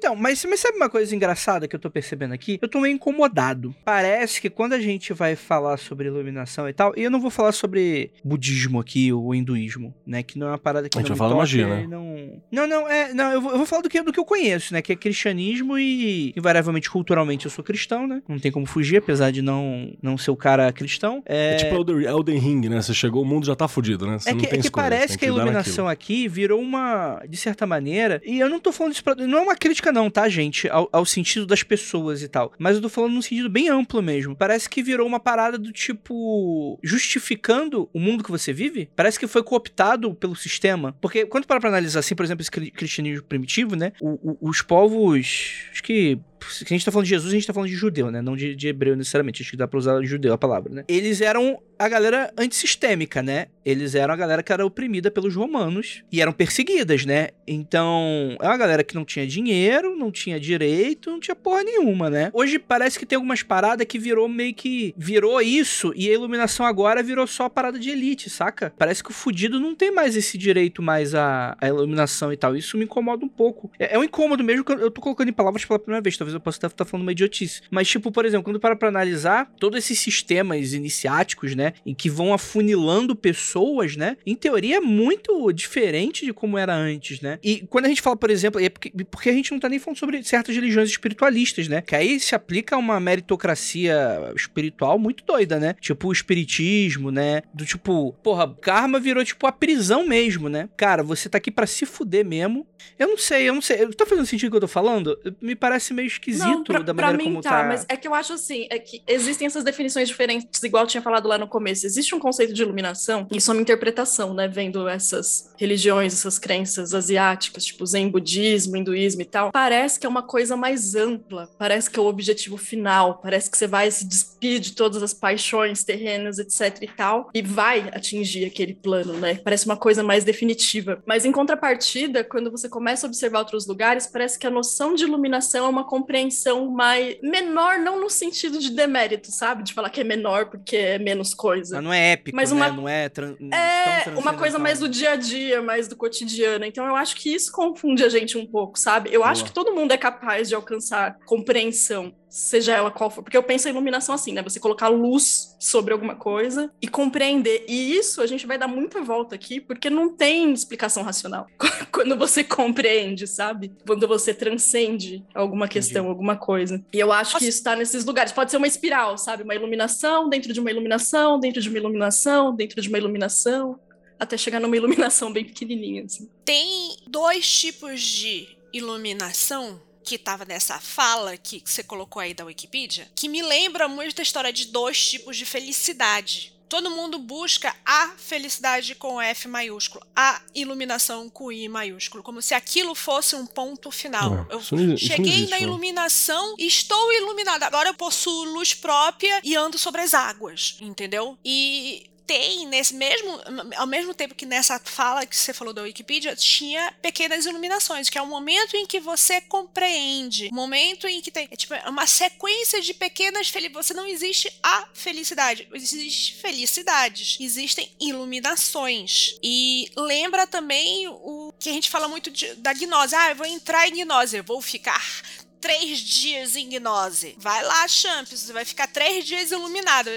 Então, mas, mas sabe uma coisa engraçada que eu tô percebendo aqui? Eu tô meio incomodado. Parece que quando a gente vai falar sobre iluminação e tal, e eu não vou falar sobre budismo aqui, ou hinduísmo, né? Que não é uma parada que A gente não vai falar magia, né? Não, não, não, é, não eu, vou, eu vou falar do que, do que eu conheço, né? Que é cristianismo e, invariavelmente, culturalmente, eu sou cristão, né? Não tem como fugir, apesar de não, não ser o cara cristão. É, tipo Elden, Ring, né? Você chegou, o mundo já tá fudido, né? Você É que, é que escolha, parece tem que a iluminação aqui virou uma, de certa maneira, e eu não tô falando isso pra, não é uma crítica não, tá, gente, ao, ao sentido das pessoas e tal, mas eu tô falando num sentido bem amplo mesmo. Parece que virou uma parada do tipo, justificando o mundo que você vive, parece que foi cooptado pelo sistema, porque quando para pra analisar assim, por exemplo, esse cri- cristianismo primitivo, né, o- o- os povos, acho que se a gente tá falando de Jesus, a gente tá falando de judeu, né? Não de, de hebreu necessariamente. Acho que dá pra usar judeu a palavra, né? Eles eram a galera antissistêmica, né? Eles eram a galera que era oprimida pelos romanos e eram perseguidas, né? Então, é uma galera que não tinha dinheiro, não tinha direito, não tinha porra nenhuma, né? Hoje parece que tem algumas paradas que virou meio que. Virou isso e a iluminação agora virou só a parada de elite, saca? Parece que o fudido não tem mais esse direito mais à, à iluminação e tal. Isso me incomoda um pouco. É, é um incômodo mesmo que eu- eu tô colocando em palavras pela primeira vez. Talvez eu possa estar falando uma idiotice. Mas, tipo, por exemplo, quando para pra analisar todos esses sistemas iniciáticos, né? Em que vão afunilando pessoas, né? Em teoria é muito diferente de como era antes, né? E quando a gente fala, por exemplo, é porque, porque a gente não tá nem falando sobre certas religiões espiritualistas, né? Que aí se aplica uma meritocracia espiritual muito doida, né? Tipo o espiritismo, né? Do tipo, porra, karma virou tipo a prisão mesmo, né? Cara, você tá aqui pra se fuder mesmo. Eu não sei, eu não sei. Tá fazendo sentido o que eu tô falando? Me parece meio esquisito Não, pra, da pra maneira mim como tá, tá. mas é que eu acho assim, é que existem essas definições diferentes, igual eu tinha falado lá no começo. Existe um conceito de iluminação, isso é uma interpretação, né? Vendo essas religiões, essas crenças asiáticas, tipo zen, budismo, hinduísmo e tal. Parece que é uma coisa mais ampla, parece que é o objetivo final, parece que você vai se despir de todas as paixões terrenas, etc e tal, e vai atingir aquele plano, né? Parece uma coisa mais definitiva. Mas em contrapartida, quando você começa a observar outros lugares, parece que a noção de iluminação é uma compreensão mais menor, não no sentido de demérito, sabe? De falar que é menor porque é menos coisa. Mas não é épico, Mas né? uma- Não é tran... É uma coisa mais do dia a dia, mais do cotidiano. Então eu acho que isso confunde a gente um pouco, sabe? Eu acho Boa. que todo mundo é capaz de alcançar compreensão. Seja ela qual for. Porque eu penso a iluminação assim, né? Você colocar luz sobre alguma coisa e compreender. E isso a gente vai dar muita volta aqui, porque não tem explicação racional. Quando você compreende, sabe? Quando você transcende alguma questão, Entendi. alguma coisa. E eu acho Nossa. que isso tá nesses lugares. Pode ser uma espiral, sabe? Uma iluminação dentro de uma iluminação, dentro de uma iluminação, dentro de uma iluminação. Até chegar numa iluminação bem pequenininha, assim. Tem dois tipos de iluminação que estava nessa fala que você colocou aí da Wikipedia, que me lembra muito da história de dois tipos de felicidade. Todo mundo busca a felicidade com F maiúsculo, a iluminação com I maiúsculo, como se aquilo fosse um ponto final. É, eu cheguei existe, na né? iluminação e estou iluminada. Agora eu possuo luz própria e ando sobre as águas, entendeu? E tem nesse mesmo ao mesmo tempo que nessa fala que você falou da Wikipedia tinha pequenas iluminações que é o momento em que você compreende o momento em que tem é tipo uma sequência de pequenas felicidades você não existe a felicidade existe felicidades existem iluminações e lembra também o que a gente fala muito de, da gnose ah eu vou entrar em gnose eu vou ficar três dias em gnose. Vai lá, Champs, você vai ficar três dias iluminado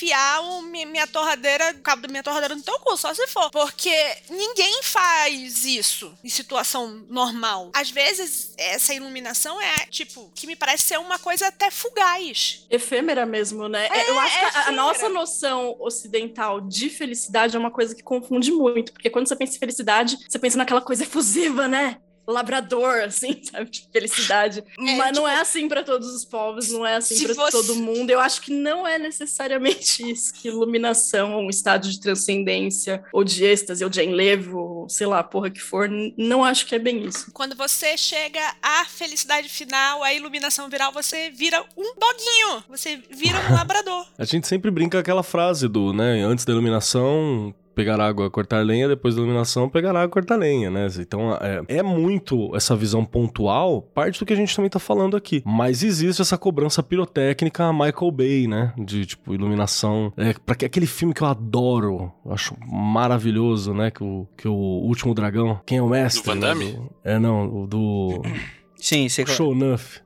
enfiar o, minha torradeira, o cabo da minha torradeira no teu cu, só se for. Porque ninguém faz isso em situação normal. Às vezes, essa iluminação é, tipo, que me parece ser uma coisa até fugaz. Efêmera mesmo, né? É, Eu acho que a, a nossa noção ocidental de felicidade é uma coisa que confunde muito. Porque quando você pensa em felicidade, você pensa naquela coisa efusiva, né? Labrador, assim, sabe? De felicidade. É, Mas tipo, não é assim para todos os povos, não é assim para você... todo mundo. Eu acho que não é necessariamente isso, que iluminação, um estado de transcendência, ou de êxtase, ou de enlevo, sei lá, porra que for, não acho que é bem isso. Quando você chega à felicidade final, à iluminação viral, você vira um doguinho, você vira um labrador. A gente sempre brinca aquela frase do, né, antes da iluminação, pegar água, cortar lenha, depois da iluminação, pegar água, cortar lenha, né? Então é, é, muito essa visão pontual, parte do que a gente também tá falando aqui. Mas existe essa cobrança pirotécnica Michael Bay, né? De tipo, iluminação. É, pra que, aquele filme que eu adoro, acho maravilhoso, né? Que o, que o Último Dragão. Quem é o mestre? Do Van Damme? Né? Do, é, não, o do. Sim, sei Show Nuff.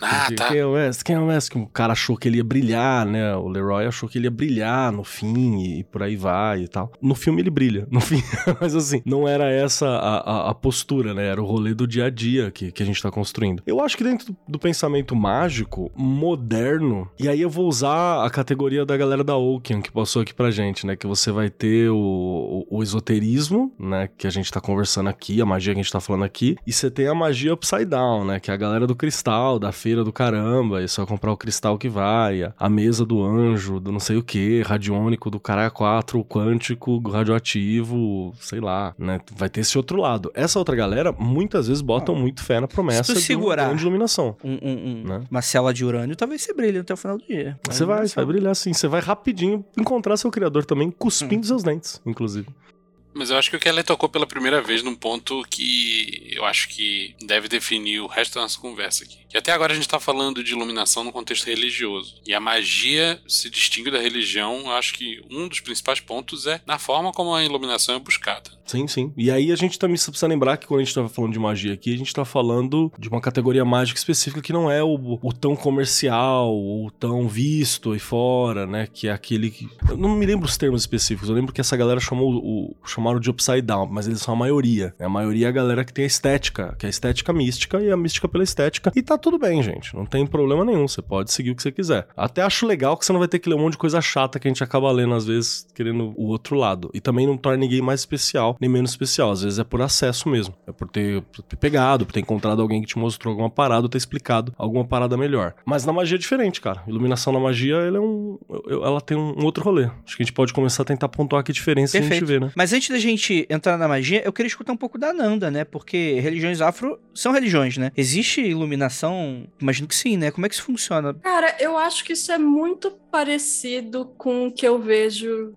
Ah, tá. Quem é o West? Quem é o West? Que o cara achou que ele ia brilhar, né? O Leroy achou que ele ia brilhar no fim e, por aí vai e tal. No filme ele brilha, no fim. Mas assim, não era essa a, a, a, postura, né? Era o rolê do dia a dia que, que a gente tá construindo. Eu acho que dentro do pensamento mágico, moderno, e aí eu vou usar a categoria da galera da Oaken que passou aqui pra gente, né? Que você vai ter o, o, o esoterismo, né? Que a gente tá conversando aqui, a magia que a gente tá falando aqui. E você tem a magia upside down, né? Que é a galera do cristal, da feira do caramba, é só comprar o cristal que vai, a mesa do anjo, do não sei o que, radiônico do cara 4, quântico, radioativo, sei lá, né? Vai ter esse outro lado. Essa outra galera, muitas vezes, botam muito fé na promessa de segurar uma iluminação. Um, um, um, né? Uma cela de urânio, talvez você brilhe até o final do dia. Você vai, você vai brilhar sim. Você vai rapidinho encontrar seu criador também, cuspindo hum. seus dentes, inclusive. Mas eu acho que o Kelly tocou pela primeira vez num ponto que eu acho que deve definir o resto da nossa conversa aqui. Que até agora a gente está falando de iluminação no contexto religioso. E a magia se distingue da religião. Eu acho que um dos principais pontos é na forma como a iluminação é buscada. Sim, sim. E aí a gente também precisa lembrar que quando a gente estava falando de magia aqui, a gente está falando de uma categoria mágica específica que não é o, o tão comercial, ou tão visto aí fora, né? Que é aquele que. Eu não me lembro os termos específicos. Eu lembro que essa galera chamou o. chamaram de Upside Down, mas eles são a maioria. A maioria é a galera que tem a estética, que é a estética mística e a mística pela estética. E tá tudo bem, gente. Não tem problema nenhum. Você pode seguir o que você quiser. Até acho legal que você não vai ter que ler um monte de coisa chata que a gente acaba lendo, às vezes, querendo o outro lado. E também não torna ninguém mais especial nem menos especial. Às vezes é por acesso mesmo. É por ter, por ter pegado, por ter encontrado alguém que te mostrou alguma parada ou ter explicado alguma parada melhor. Mas na magia é diferente, cara. Iluminação na magia, ela, é um, ela tem um outro rolê. Acho que a gente pode começar a tentar pontuar que diferença Perfeito. a gente vê, né? Mas antes da gente entrar na magia, eu queria escutar um pouco da Nanda, né? Porque religiões afro são religiões, né? Existe iluminação? Imagino que sim, né? Como é que isso funciona? Cara, eu acho que isso é muito parecido com o que eu vejo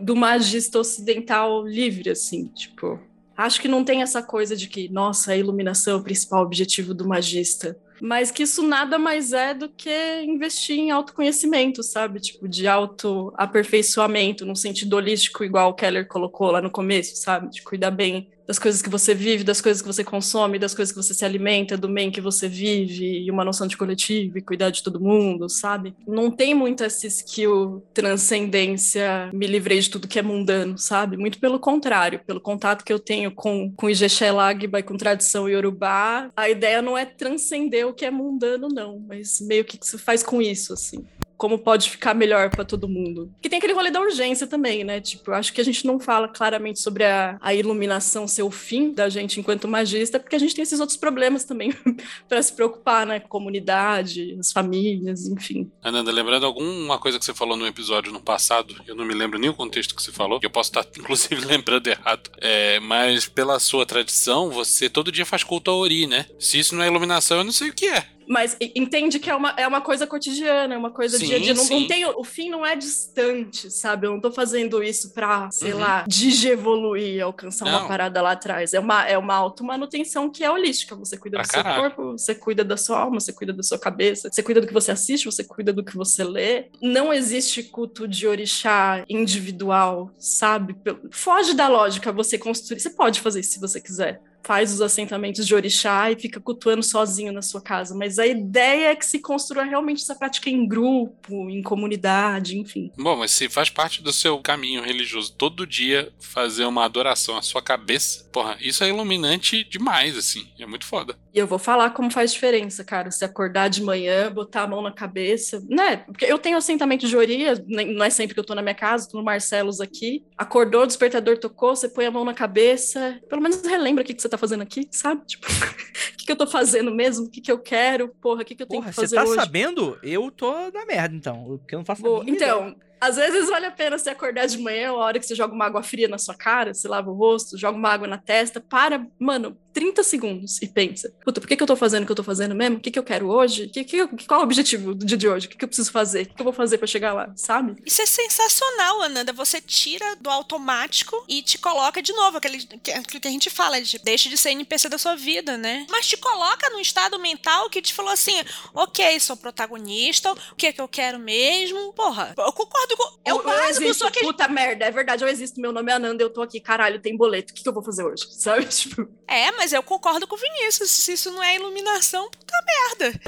do magista ocidental livre, assim, tipo. Acho que não tem essa coisa de que, nossa, a iluminação é o principal objetivo do magista. Mas que isso nada mais é do que investir em autoconhecimento, sabe? Tipo, de autoaperfeiçoamento, no sentido holístico, igual o Keller colocou lá no começo, sabe? De cuidar bem das coisas que você vive, das coisas que você consome, das coisas que você se alimenta, do meio que você vive, e uma noção de coletivo e cuidar de todo mundo, sabe? Não tem muito essa skill transcendência, me livrei de tudo que é mundano, sabe? Muito pelo contrário, pelo contato que eu tenho com, com Ijexé Lagba e com tradição iorubá, a ideia não é transcender o que é mundano, não, mas meio que que se faz com isso, assim como pode ficar melhor para todo mundo. Que tem aquele rolê da urgência também, né? Tipo, acho que a gente não fala claramente sobre a, a iluminação ser o fim da gente enquanto magista, porque a gente tem esses outros problemas também para se preocupar, né? Comunidade, as famílias, enfim. Ananda, lembrando alguma coisa que você falou no episódio no passado, eu não me lembro nem o contexto que você falou, eu posso estar, inclusive, lembrando errado. É, mas pela sua tradição, você todo dia faz culto a Ori, né? Se isso não é iluminação, eu não sei o que é. Mas entende que é uma, é uma coisa cotidiana, é uma coisa sim, dia a dia. Não, não tem, o fim não é distante, sabe? Eu não tô fazendo isso pra, sei uhum. lá, digievoluir, alcançar não. uma parada lá atrás. É uma, é uma automanutenção que é holística. Você cuida do seu corpo, você cuida da sua alma, você cuida da sua cabeça, você cuida do que você assiste, você cuida do que você lê. Não existe culto de orixá individual, sabe? Foge da lógica você construir. Você pode fazer isso se você quiser faz os assentamentos de orixá e fica cultuando sozinho na sua casa, mas a ideia é que se construa realmente essa prática em grupo, em comunidade, enfim. Bom, mas se faz parte do seu caminho religioso todo dia fazer uma adoração à sua cabeça, porra, isso é iluminante demais, assim, é muito foda. E eu vou falar como faz diferença, cara, se acordar de manhã, botar a mão na cabeça, né? Porque eu tenho assentamento de oria, não é sempre que eu tô na minha casa, tô no Marcelos aqui, acordou, o despertador tocou, você põe a mão na cabeça, pelo menos relembra o que, que você tá tá fazendo aqui, sabe? Tipo, que, que eu tô fazendo mesmo? O que, que eu quero? Porra, o que, que eu tenho Porra, que fazer hoje? Você tá sabendo? Eu tô na merda, então. Porque eu não faço Boa, Então, ideia. Às vezes vale a pena você acordar de manhã, a hora que você joga uma água fria na sua cara, você lava o rosto, joga uma água na testa, para, mano, 30 segundos e pensa: puta, por que, que eu tô fazendo o que eu tô fazendo mesmo? O que, que eu quero hoje? Que, que, qual é o objetivo do dia de hoje? O que, que eu preciso fazer? O que, que eu vou fazer para chegar lá, sabe? Isso é sensacional, Ananda. Você tira do automático e te coloca de novo, aquele que, que a gente fala, de, deixa de ser NPC da sua vida, né? Mas te coloca num estado mental que te falou assim: ok, sou protagonista, o que é que eu quero mesmo? Porra, eu concordo com. É o básico, eu só que. Puta merda, é verdade, eu existo, meu nome é Ananda, eu tô aqui, caralho, tem boleto, o que, que eu vou fazer hoje? Sabe? Tipo. É, mas eu concordo com o Vinícius. Se isso não é iluminação, puta merda.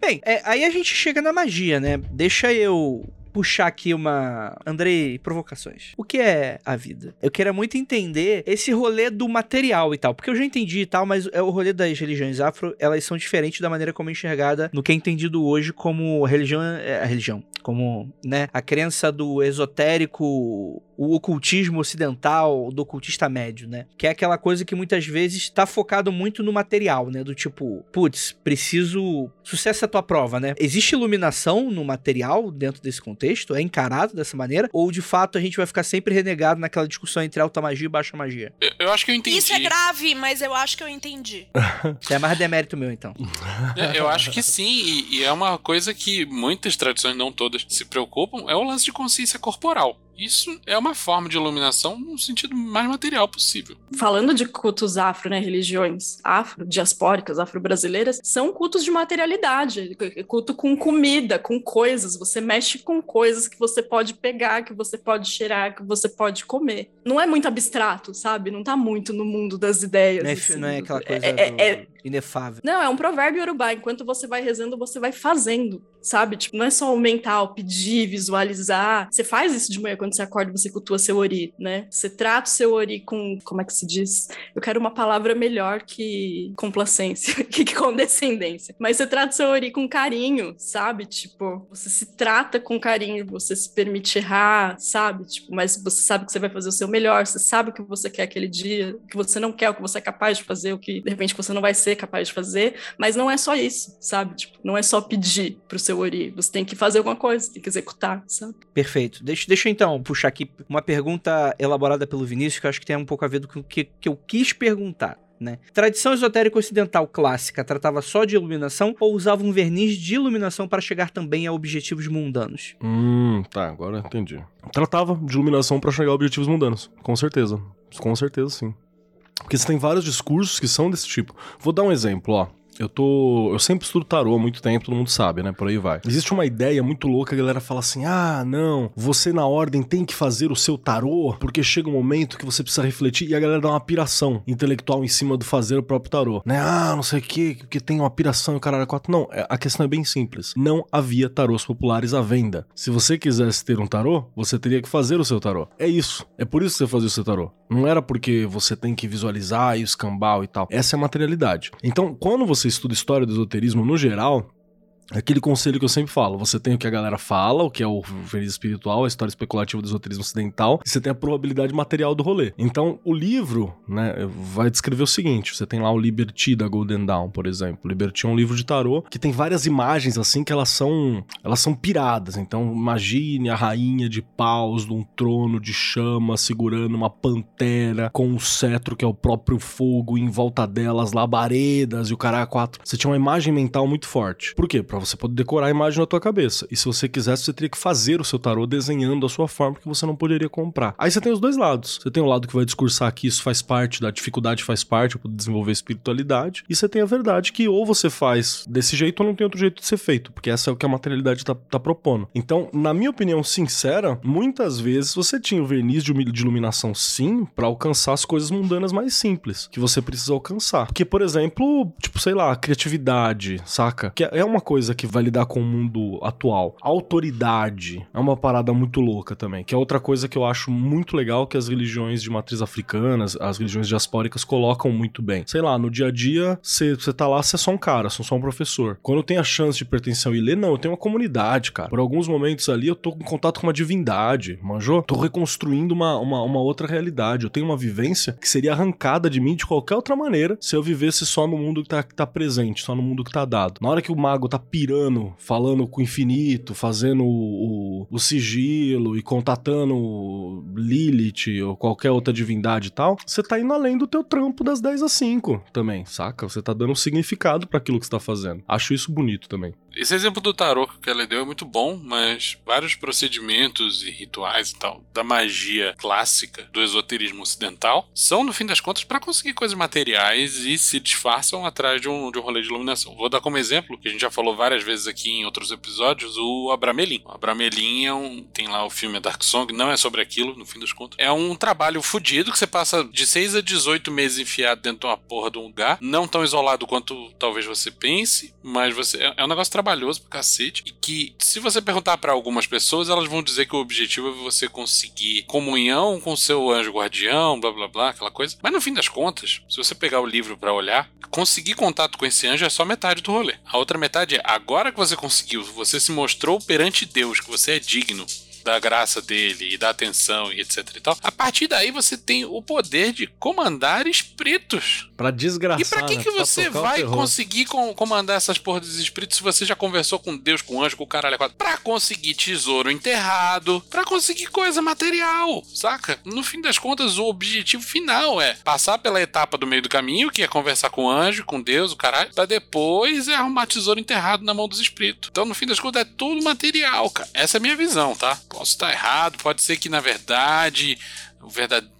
Bem, é, aí a gente chega na magia, né? Deixa eu puxar aqui uma. Andrei, provocações. O que é a vida? Eu queria muito entender esse rolê do material e tal, porque eu já entendi e tal, mas é o rolê das religiões afro, elas são diferentes da maneira como é enxergada no que é entendido hoje como religião. É, a religião. Como, né, a crença do esotérico o ocultismo ocidental, do ocultista médio, né? Que é aquela coisa que muitas vezes está focado muito no material, né? Do tipo, putz, preciso. Sucesso é a tua prova, né? Existe iluminação no material dentro desse contexto? É encarado dessa maneira? Ou de fato a gente vai ficar sempre renegado naquela discussão entre alta magia e baixa magia? Eu, eu acho que eu entendi. Isso é grave, mas eu acho que eu entendi. é mais demérito meu, então. É, eu acho que sim, e, e é uma coisa que muitas tradições, não todas, se preocupam, é o lance de consciência corporal. Isso é uma forma de iluminação no sentido mais material possível. Falando de cultos afro, né, religiões afro, diaspóricas, afro-brasileiras, são cultos de materialidade, culto com comida, com coisas. Você mexe com coisas que você pode pegar, que você pode cheirar, que você pode comer. Não é muito abstrato, sabe? Não tá muito no mundo das ideias. Não é, assim, não é aquela coisa é, é, é inefável. Não, é um provérbio urubá. Enquanto você vai rezando, você vai fazendo, sabe? Tipo, não é só o mental, pedir, visualizar. Você faz isso de manhã quando você acorda, você cultua seu ori, né? Você trata o seu ori com, como é que se diz? Eu quero uma palavra melhor que complacência, que condescendência. Mas você trata o seu ori com carinho, sabe? Tipo, você se trata com carinho, você se permite errar, sabe? Tipo, mas você sabe que você vai fazer o seu melhor, você sabe o que você quer aquele dia, o que você não quer, o que você é capaz de fazer, o que de repente você não vai ser capaz de fazer, mas não é só isso, sabe? Tipo, não é só pedir pro seu Ori, você tem que fazer alguma coisa, tem que executar, sabe? Perfeito. Deixa, deixa eu então puxar aqui uma pergunta elaborada pelo Vinícius, que eu acho que tem um pouco a ver com o que, que eu quis perguntar. Né? Tradição esotérica ocidental clássica tratava só de iluminação ou usava um verniz de iluminação para chegar também a objetivos mundanos? Hum, tá, agora entendi. Tratava de iluminação para chegar a objetivos mundanos, com certeza. Com certeza, sim. Porque você tem vários discursos que são desse tipo. Vou dar um exemplo, ó. Eu tô. Eu sempre estudo tarô há muito tempo, todo mundo sabe, né? Por aí vai. Existe uma ideia muito louca, a galera fala assim: ah, não, você na ordem tem que fazer o seu tarô, porque chega um momento que você precisa refletir, e a galera dá uma piração intelectual em cima do fazer o próprio tarô, né? Ah, não sei o que, porque tem uma piração e o caralho é quatro. Não, é, a questão é bem simples. Não havia tarôs populares à venda. Se você quisesse ter um tarô, você teria que fazer o seu tarô. É isso. É por isso que você fazia o seu tarô. Não era porque você tem que visualizar e escambau e tal. Essa é a materialidade. Então, quando você estuda história do esoterismo no geral, Aquele conselho que eu sempre falo: você tem o que a galera fala, o que é o verniz espiritual, a história especulativa do esoterismo ocidental, e você tem a probabilidade material do rolê. Então, o livro, né, vai descrever o seguinte: você tem lá o Liberty da Golden Dawn, por exemplo. Liberty é um livro de tarô que tem várias imagens assim que elas são elas são piradas. Então, imagine a rainha de paus num trono de chama segurando uma pantera com um cetro que é o próprio fogo, em volta delas labaredas e o cara quatro. Você tinha uma imagem mental muito forte. Por quê? Pra para você poder decorar a imagem na tua cabeça. E se você quisesse, você teria que fazer o seu tarô desenhando a sua forma que você não poderia comprar. Aí você tem os dois lados. Você tem o lado que vai discursar que isso faz parte da dificuldade, faz parte para desenvolver espiritualidade, e você tem a verdade que ou você faz desse jeito ou não tem outro jeito de ser feito, porque essa é o que a materialidade tá, tá propondo. Então, na minha opinião sincera, muitas vezes você tinha o verniz de iluminação sim para alcançar as coisas mundanas mais simples que você precisa alcançar. Porque, por exemplo, tipo, sei lá, criatividade, saca? Que é uma coisa coisa que vai lidar com o mundo atual. Autoridade é uma parada muito louca também, que é outra coisa que eu acho muito legal que as religiões de matriz africanas, as religiões diaspóricas colocam muito bem. Sei lá, no dia a dia, você tá lá, você é só um cara, você é só um professor. Quando eu tenho a chance de pertencer ao Ilê, não, eu tenho uma comunidade, cara. Por alguns momentos ali, eu tô em contato com uma divindade, manjou? Tô reconstruindo uma, uma, uma outra realidade. Eu tenho uma vivência que seria arrancada de mim de qualquer outra maneira se eu vivesse só no mundo que tá, que tá presente, só no mundo que tá dado. Na hora que o mago tá pirando, falando com o infinito, fazendo o, o, sigilo e contatando Lilith ou qualquer outra divindade e tal, você tá indo além do teu trampo das 10 às 5 também, saca? Você tá dando significado para aquilo que você tá fazendo. Acho isso bonito também. Esse exemplo do tarô que ela deu é muito bom, mas vários procedimentos e rituais e tal da magia clássica do esoterismo ocidental são, no fim das contas, para conseguir coisas materiais e se disfarçam atrás de um, de um rolê de iluminação. Vou dar como exemplo, que a gente já falou várias vezes aqui em outros episódios, o Abramelin. O Abramelin é um, tem lá o filme Dark Song, não é sobre aquilo, no fim das contas. É um trabalho fodido que você passa de 6 a 18 meses enfiado dentro de uma porra de um lugar, não tão isolado quanto talvez você pense, mas você é, é um negócio trabalhoso pra cacete. E que, se você perguntar para algumas pessoas, elas vão dizer que o objetivo é você conseguir comunhão com seu anjo guardião, blá blá blá, aquela coisa. Mas no fim das contas, se você pegar o livro para olhar, conseguir contato com esse anjo é só metade do rolê. A outra metade é agora que você conseguiu, você se mostrou perante Deus que você é digno da graça dele e da atenção e etc e tal. A partir daí você tem o poder de comandar espíritos. Para desgraçar. E para que né? que você vai conseguir com, comandar essas porras dos espíritos se você já conversou com Deus, com anjo, com o caralho Para conseguir tesouro enterrado, para conseguir coisa material, saca? No fim das contas, o objetivo final é passar pela etapa do meio do caminho, que é conversar com o anjo, com Deus, o caralho, para depois é arrumar tesouro enterrado na mão dos espíritos. Então, no fim das contas, é tudo material, cara. Essa é a minha visão, tá? Posso estar errado, pode ser que na verdade o verdadeiro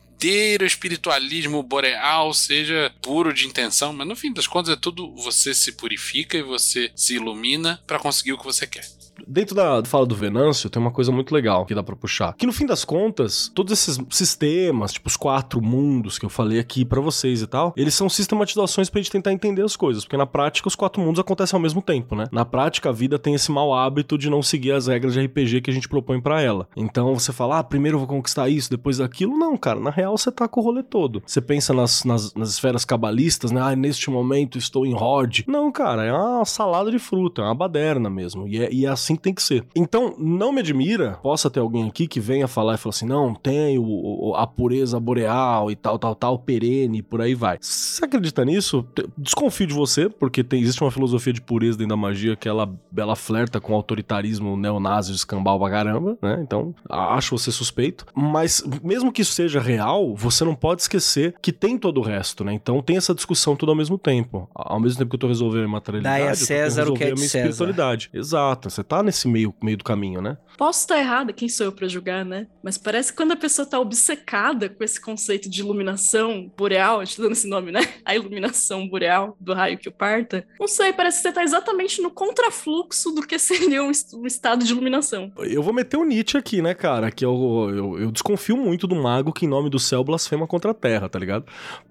espiritualismo boreal seja puro de intenção, mas no fim das contas é tudo você se purifica e você se ilumina para conseguir o que você quer. Dentro da fala do Venâncio, tem uma coisa muito legal que dá para puxar. Que no fim das contas, todos esses sistemas, tipo os quatro mundos que eu falei aqui para vocês e tal, eles são sistematizações pra gente tentar entender as coisas. Porque na prática, os quatro mundos acontecem ao mesmo tempo, né? Na prática, a vida tem esse mau hábito de não seguir as regras de RPG que a gente propõe para ela. Então você fala, ah, primeiro eu vou conquistar isso, depois aquilo. Não, cara, na real você tá com o rolê todo. Você pensa nas, nas, nas esferas cabalistas, né? Ah, neste momento estou em Rod. Não, cara, é uma salada de fruta, é uma baderna mesmo. E é, e é assim que tem que ser. Então, não me admira, possa ter alguém aqui que venha falar e falar assim: não, tem o, a pureza boreal e tal, tal, tal, perene, por aí vai. Você acredita nisso? Desconfio de você, porque tem, existe uma filosofia de pureza dentro da magia que ela, ela flerta com o autoritarismo neonazi escambau pra caramba, né? Então, acho você suspeito. Mas, mesmo que isso seja real, você não pode esquecer que tem todo o resto, né? Então, tem essa discussão tudo ao mesmo tempo. Ao mesmo tempo que eu tô resolvendo a materialidade, Dai a César eu tô o que é a minha César. espiritualidade. Exato. Você tá tá nesse meio, meio do caminho, né? Posso estar errada, quem sou eu para julgar, né? Mas parece que quando a pessoa tá obcecada com esse conceito de iluminação boreal, a gente tá dando esse nome, né? A iluminação boreal do raio que o parta. Não sei, parece que você tá exatamente no contrafluxo do que seria um, um estado de iluminação. Eu vou meter o Nietzsche aqui, né, cara? Que eu, eu, eu desconfio muito do mago que, em nome do céu, blasfema contra a terra, tá ligado?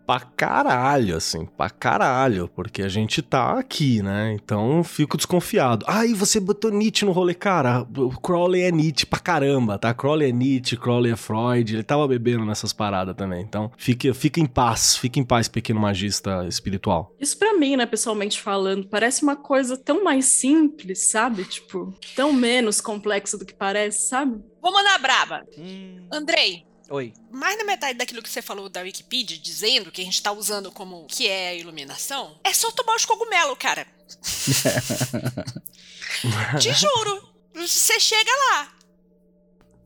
Pra caralho, assim, pra caralho. Porque a gente tá aqui, né? Então fico desconfiado. Ai, você botou Nietzsche no rolê, cara. O Crowley é Nietzsche pra caramba, tá? Crowley é Nietzsche, Crowley é Freud. Ele tava bebendo nessas paradas também. Então fique, fique em paz, fique em paz, pequeno magista espiritual. Isso pra mim, né, pessoalmente falando, parece uma coisa tão mais simples, sabe? Tipo, tão menos complexa do que parece, sabe? Vou mandar braba. Hum. Andrei, Oi. mais da metade daquilo que você falou da Wikipedia, dizendo que a gente tá usando como que é a iluminação, é só tomar os cogumelos, cara. Te juro. Você chega lá.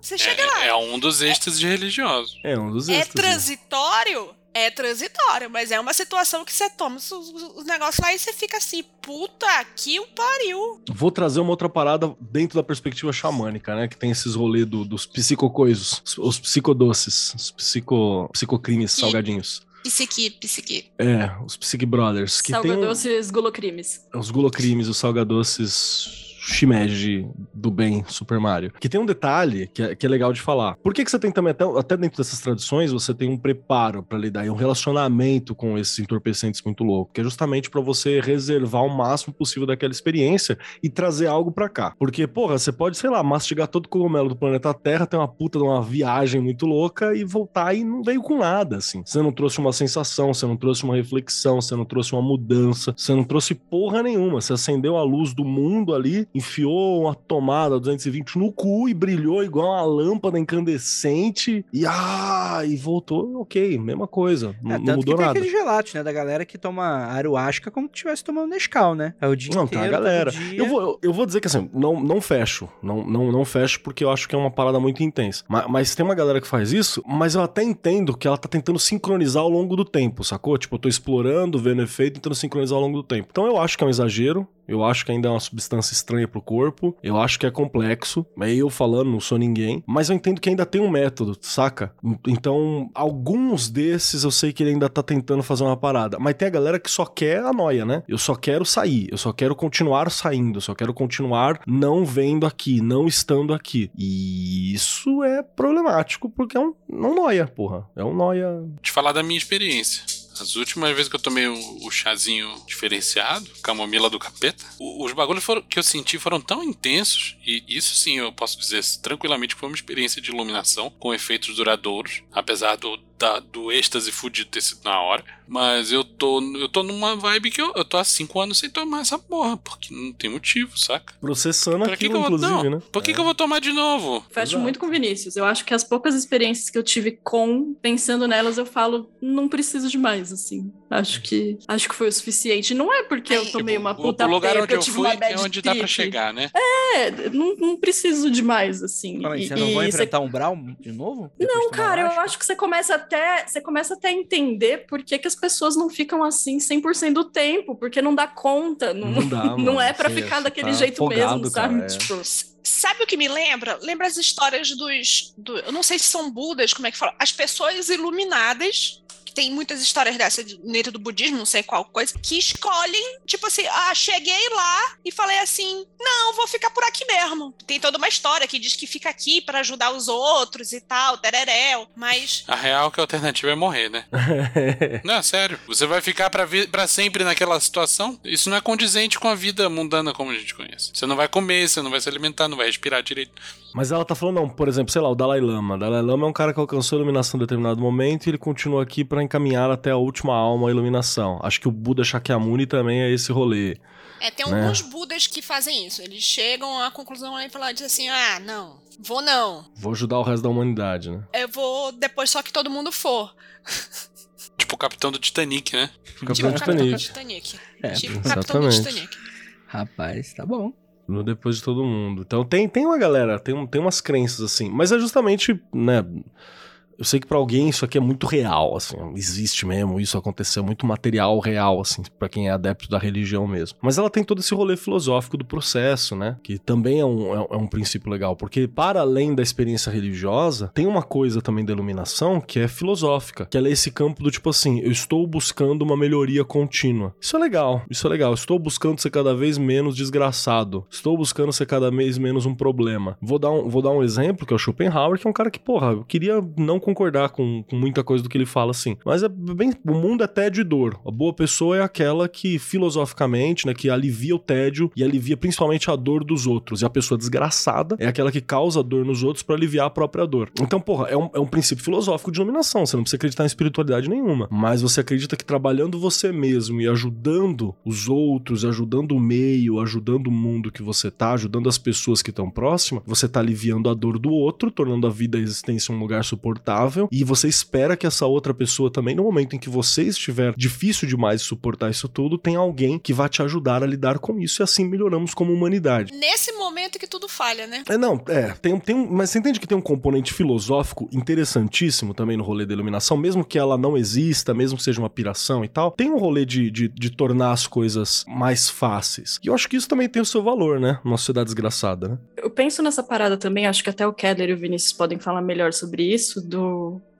Você chega lá. É, é um dos êxtases religiosos. É um dos É êxtases. transitório? É transitório, mas é uma situação que você toma os, os- os negócios lá e você fica assim, puta que o pariu. Vou trazer uma outra parada dentro da perspectiva xamânica, né? Que tem esses rolês do- dos psicocoisos, os, os psicodoces, os psico, psicocrimes E- salgadinhos. Psiqui, psiqui. É, os Psique Brothers. Que tem Salgadoces golocrimes. os gulocrimes, os salgadoces shimeji do bem Super Mario. Que tem um detalhe que é, que é legal de falar. Por que, que você tem também, até, até dentro dessas tradições, você tem um preparo pra lidar e um relacionamento com esses entorpecentes muito louco? Que é justamente pra você reservar o máximo possível daquela experiência e trazer algo pra cá. Porque, porra, você pode, sei lá, mastigar todo o cogumelo do planeta Terra, ter uma puta de uma viagem muito louca e voltar e não veio com nada, assim. Você não trouxe uma sensação, você não trouxe uma reflexão, você não trouxe uma mudança, você não trouxe porra nenhuma. Você acendeu a luz do mundo ali, enfiou uma tomada 220 no cu e brilhou igual uma lâmpada incandescente e ah, e voltou, ok, mesma coisa. É, não tanto mudou que tem nada. aqueles relatos, né, da galera que toma ayahuasca como se estivesse tomando Nescau, né? É o dia Não, inteiro, tem a galera. Eu vou, eu, eu vou dizer que assim, não, não fecho. Não, não, não fecho porque eu acho que é uma parada muito intensa. Mas, mas tem uma galera que faz isso, mas eu até entendo que ela tá tentando sincronizar ao longo do tempo, sacou? Tipo, eu tô explorando, vendo efeito, tentando sincronizar ao longo do tempo. Então eu acho que é um exagero. Eu acho que ainda é uma substância estranha pro corpo. Eu acho que é complexo. É eu falando, não sou ninguém. Mas eu entendo que ainda tem um método, saca? Então, alguns desses eu sei que ele ainda tá tentando fazer uma parada. Mas tem a galera que só quer a noia, né? Eu só quero sair. Eu só quero continuar saindo. Eu só quero continuar não vendo aqui, não estando aqui. E isso é problemático porque é um, um noia, porra. É um noia. Te falar da minha experiência. As últimas vezes que eu tomei o, o chazinho diferenciado, camomila do capeta, o- os bagulhos foram- que eu senti foram tão intensos, e isso sim eu posso dizer tranquilamente foi uma experiência de iluminação com efeitos duradouros, apesar do, da- do êxtase fudido ter sido na hora. Mas eu tô, eu tô numa vibe que eu, eu tô há cinco anos sem tomar essa porra, porque não tem motivo, saca? Processando Pra aquilo, que eu vou. inclusive, Não, né? por que, que eu vou tomar de novo? Fecho Exato. muito com o Vinícius. Eu acho que as poucas experiências que eu tive com, pensando nelas, eu falo, não preciso de mais, assim. Acho que acho que foi o suficiente. Não é porque eu tomei uma puta o lugar onde que eu eu tive fui uma é onde dá pra chegar, né? É, não, não preciso de mais, assim. Calma aí, E- você não vai e você- enfrentar um Brawl de novo? Não, cara, eu acho que você começa até, você começa até a entender por que, que as pessoas não ficam assim 100% do tempo, porque não dá conta, não, Não dá, não é pra Você- ficar você daquele tá jeito afogado, mesmo, cara, sabe? é. Tipo, Sabe o que me lembra? Lembra as histórias dos. do- eu não sei se são budas, como é que fala? As pessoas iluminadas, tem muitas histórias dessa de- dentro do budismo, não sei qual coisa, que escolhem, tipo assim, ah, cheguei lá e falei assim: não, vou ficar por aqui mesmo. Tem toda uma história que diz que fica aqui para ajudar os outros e tal, tereréu, mas. A real é que a alternativa é morrer, né? Não, sério. Você vai ficar pra, vi- pra sempre naquela situação? Isso não é condizente com a vida mundana como a gente conhece. Você não vai comer, você não vai se alimentar, não vai respirar direito. Mas ela tá falando, não, por exemplo, sei lá, o Dalai Lama. O Dalai Lama é um cara que alcançou a iluminação em determinado momento e ele continua aqui pra encaminhar até a última alma a iluminação. Acho que o Buda Shakyamuni também é esse rolê. É, tem Né? alguns budas que fazem isso. Eles chegam à conclusão e falam diz assim: ah, não, vou não. Vou ajudar o resto da humanidade, né? Eu vou depois só que todo mundo for. Tipo o capitão do Titanic, né? Capitão tipo o Capitão do Titanic. Titanic. É, tipo o Capitão do exatamente. Titanic. Rapaz, tá bom. No depois de todo mundo. Então tem, tem uma galera, tem, tem umas crenças assim. Mas é justamente, né? Eu sei que para alguém isso aqui é muito real, assim, existe mesmo, isso aconteceu, muito material real, assim, para quem é adepto da religião mesmo. Mas ela tem todo esse rolê filosófico do processo, né? Que também é um, é, é um princípio legal, porque para além da experiência religiosa, tem uma coisa também da iluminação que é filosófica, que ela é esse campo do tipo assim, eu estou buscando uma melhoria contínua. Isso é legal, isso é legal. Estou buscando ser cada vez menos desgraçado. Estou buscando ser cada vez menos um problema. Vou dar um, vou dar um exemplo, que é o Schopenhauer, que é um cara que, porra, eu queria não concordar com, com muita coisa do que ele fala, assim. Mas é bem. O mundo é tédio e dor. A boa pessoa é aquela que, filosoficamente, né, que alivia o tédio e alivia principalmente a dor dos outros. E a pessoa desgraçada é aquela que causa dor nos outros para aliviar a própria dor. Então, porra, é um, é um princípio filosófico de iluminação. Você não precisa acreditar em espiritualidade nenhuma. Mas você acredita que trabalhando você mesmo e ajudando os outros, ajudando o meio, ajudando o mundo que você tá, ajudando as pessoas que estão próximas, você tá aliviando a dor do outro, tornando a vida e a existência um lugar suportável. E você espera que essa outra pessoa também, no momento em que você estiver difícil demais de suportar isso tudo, tenha alguém que vá te ajudar a lidar com isso. E assim melhoramos como humanidade. Nesse momento que tudo falha, né? É, não, é. Tem, tem um, mas você entende que tem um componente filosófico interessantíssimo também no rolê da iluminação, mesmo que ela não exista, mesmo que seja uma piração e tal, tem um rolê de, de, de tornar as coisas mais fáceis. E eu acho que isso também tem o seu valor, né? Numa sociedade desgraçada, né? Eu penso nessa parada também, acho que até o Keller e o Vinícius podem falar melhor sobre isso, do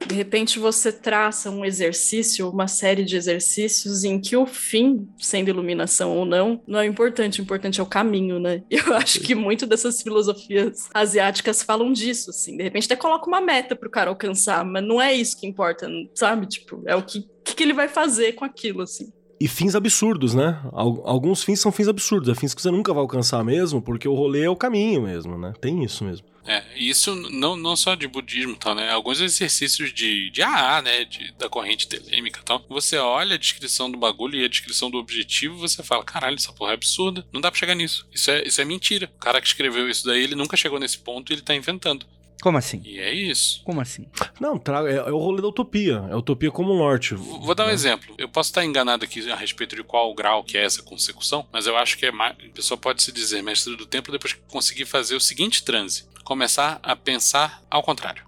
de repente você traça um exercício, uma série de exercícios em que o fim, sendo iluminação ou não, não é importante, o importante é o caminho, né? Eu acho que muito dessas filosofias asiáticas falam disso, assim. De repente até coloca uma meta pro cara alcançar, mas não é isso que importa, sabe? Tipo, é o que, que ele vai fazer com aquilo, assim e fins absurdos, né? Alguns fins são fins absurdos, é fins que você nunca vai alcançar mesmo, porque o rolê é o caminho mesmo, né? Tem isso mesmo. É, isso não, não só de budismo tal, né? Alguns exercícios de, de AA, né? De, da corrente telêmica e tal. Você olha a descrição do bagulho e a descrição do objetivo você fala, caralho, essa porra é absurda. Não dá pra chegar nisso. Isso é, isso é mentira. O cara que escreveu isso daí, ele nunca chegou nesse ponto e ele tá inventando. Como assim? E é isso. Como assim? Não, é, é, o rolê da utopia. É utopia como norte. Vou, vou dar um né? exemplo. Eu posso estar enganado aqui a respeito de qual grau que é essa consecução, mas eu acho que é mais, a pessoa pode se dizer mestre do tempo depois que conseguir fazer o seguinte transe: começar a pensar ao contrário.